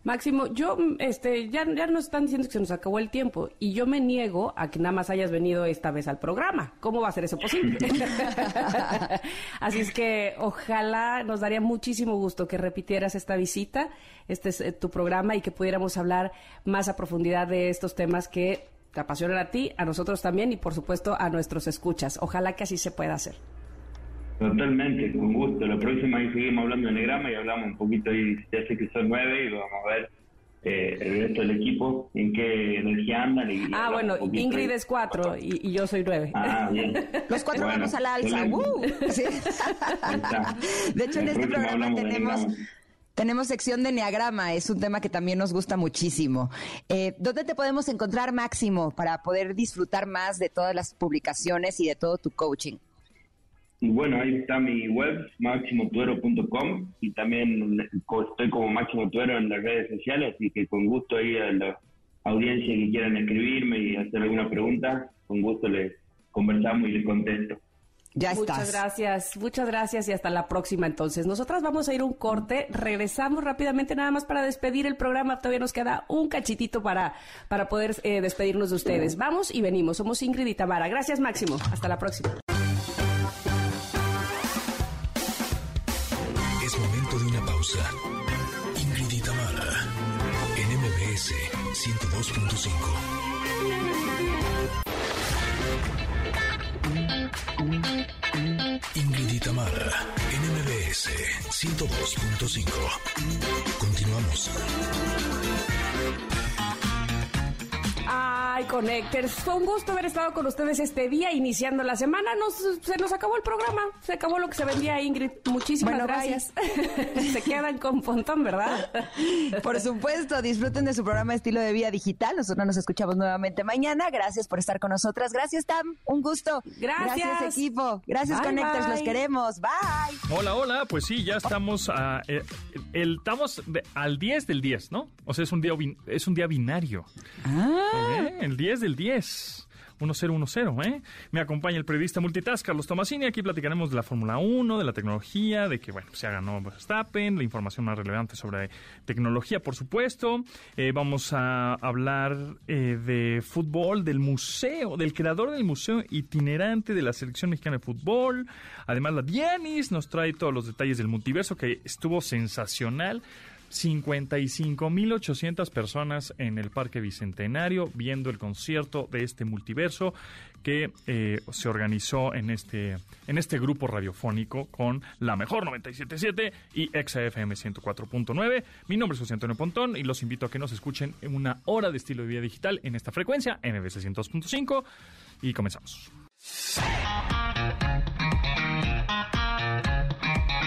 Máximo, yo, este, ya, ya nos están diciendo que se nos acabó el tiempo y yo me niego a que nada más hayas venido esta vez al programa. ¿Cómo va a ser eso posible? Así es que ojalá nos daría muchísimo gusto que repitieras esta visita, este es eh, tu programa y que pudiéramos hablar más a profundidad de estos temas que te apasionan a ti, a nosotros también y por supuesto a nuestros escuchas. Ojalá que así se pueda hacer.
Totalmente, con gusto. La próxima ahí seguimos hablando de Negrama y hablamos un poquito y ya sé que son nueve y vamos a ver eh, el resto del equipo en qué energía andan. Y,
ah, bueno, Ingrid es cuatro y, yo soy nueve.
Ah, bien.
Los cuatro vamos a la alza. Uh, de hecho, en este programa tenemos... Tenemos sección de Neagrama, es un tema que también nos gusta muchísimo. Eh, ¿Dónde te podemos encontrar, Máximo, para poder disfrutar más de todas las publicaciones y de todo tu coaching?
Y bueno, ahí está mi web, máximotuero.com, y también estoy como Máximo Tuero en las redes sociales, así que con gusto ahí a la audiencia que quieran escribirme y hacer alguna pregunta, con gusto les conversamos y les contesto.
Ya Muchas gracias, muchas gracias y hasta la próxima entonces. Nosotras vamos a ir un corte, regresamos rápidamente nada más para despedir el programa, todavía nos queda un cachitito para, para poder eh, despedirnos de ustedes. Vamos y venimos, somos Ingrid y Tamara. Gracias Máximo, hasta la próxima.
102.5. Ingrid y Tamara, NMBS 102.5. Continuamos.
Ay, Connectors, fue un gusto haber estado con ustedes este día, iniciando la semana. se nos acabó el programa, se acabó lo que se vendía, Ingrid. Muchísimas gracias. se quedan con Pontón, ¿verdad?
por supuesto, disfruten de su programa Estilo de Vida Digital. Nosotros nos escuchamos nuevamente mañana. Gracias por estar con nosotras. Gracias, Tam. Un gusto.
Gracias.
Gracias, equipo. Gracias, Connectors. Los queremos. Bye.
Hola, hola. Pues sí, ya estamos, a, eh, el, estamos al 10 del 10, ¿no? O sea, es un día, es un día binario.
Ah.
¿Eh? El 10 del 10. 1-0-1-0, ¿eh? Me acompaña el periodista multitask Carlos Tomasini. Aquí platicaremos de la Fórmula 1, de la tecnología, de que, bueno, se haga nuevo Verstappen, la información más relevante sobre tecnología, por supuesto. Eh, vamos a hablar eh, de fútbol, del museo, del creador del museo itinerante de la Selección Mexicana de Fútbol. Además, la Dianis nos trae todos los detalles del multiverso, que estuvo sensacional. 55.800 personas en el Parque Bicentenario viendo el concierto de este multiverso que eh, se organizó en este, en este grupo radiofónico con la mejor 977 y XFM 104.9. Mi nombre es José Antonio Pontón y los invito a que nos escuchen en una hora de estilo de vida digital en esta frecuencia, MBC 102.5 y comenzamos.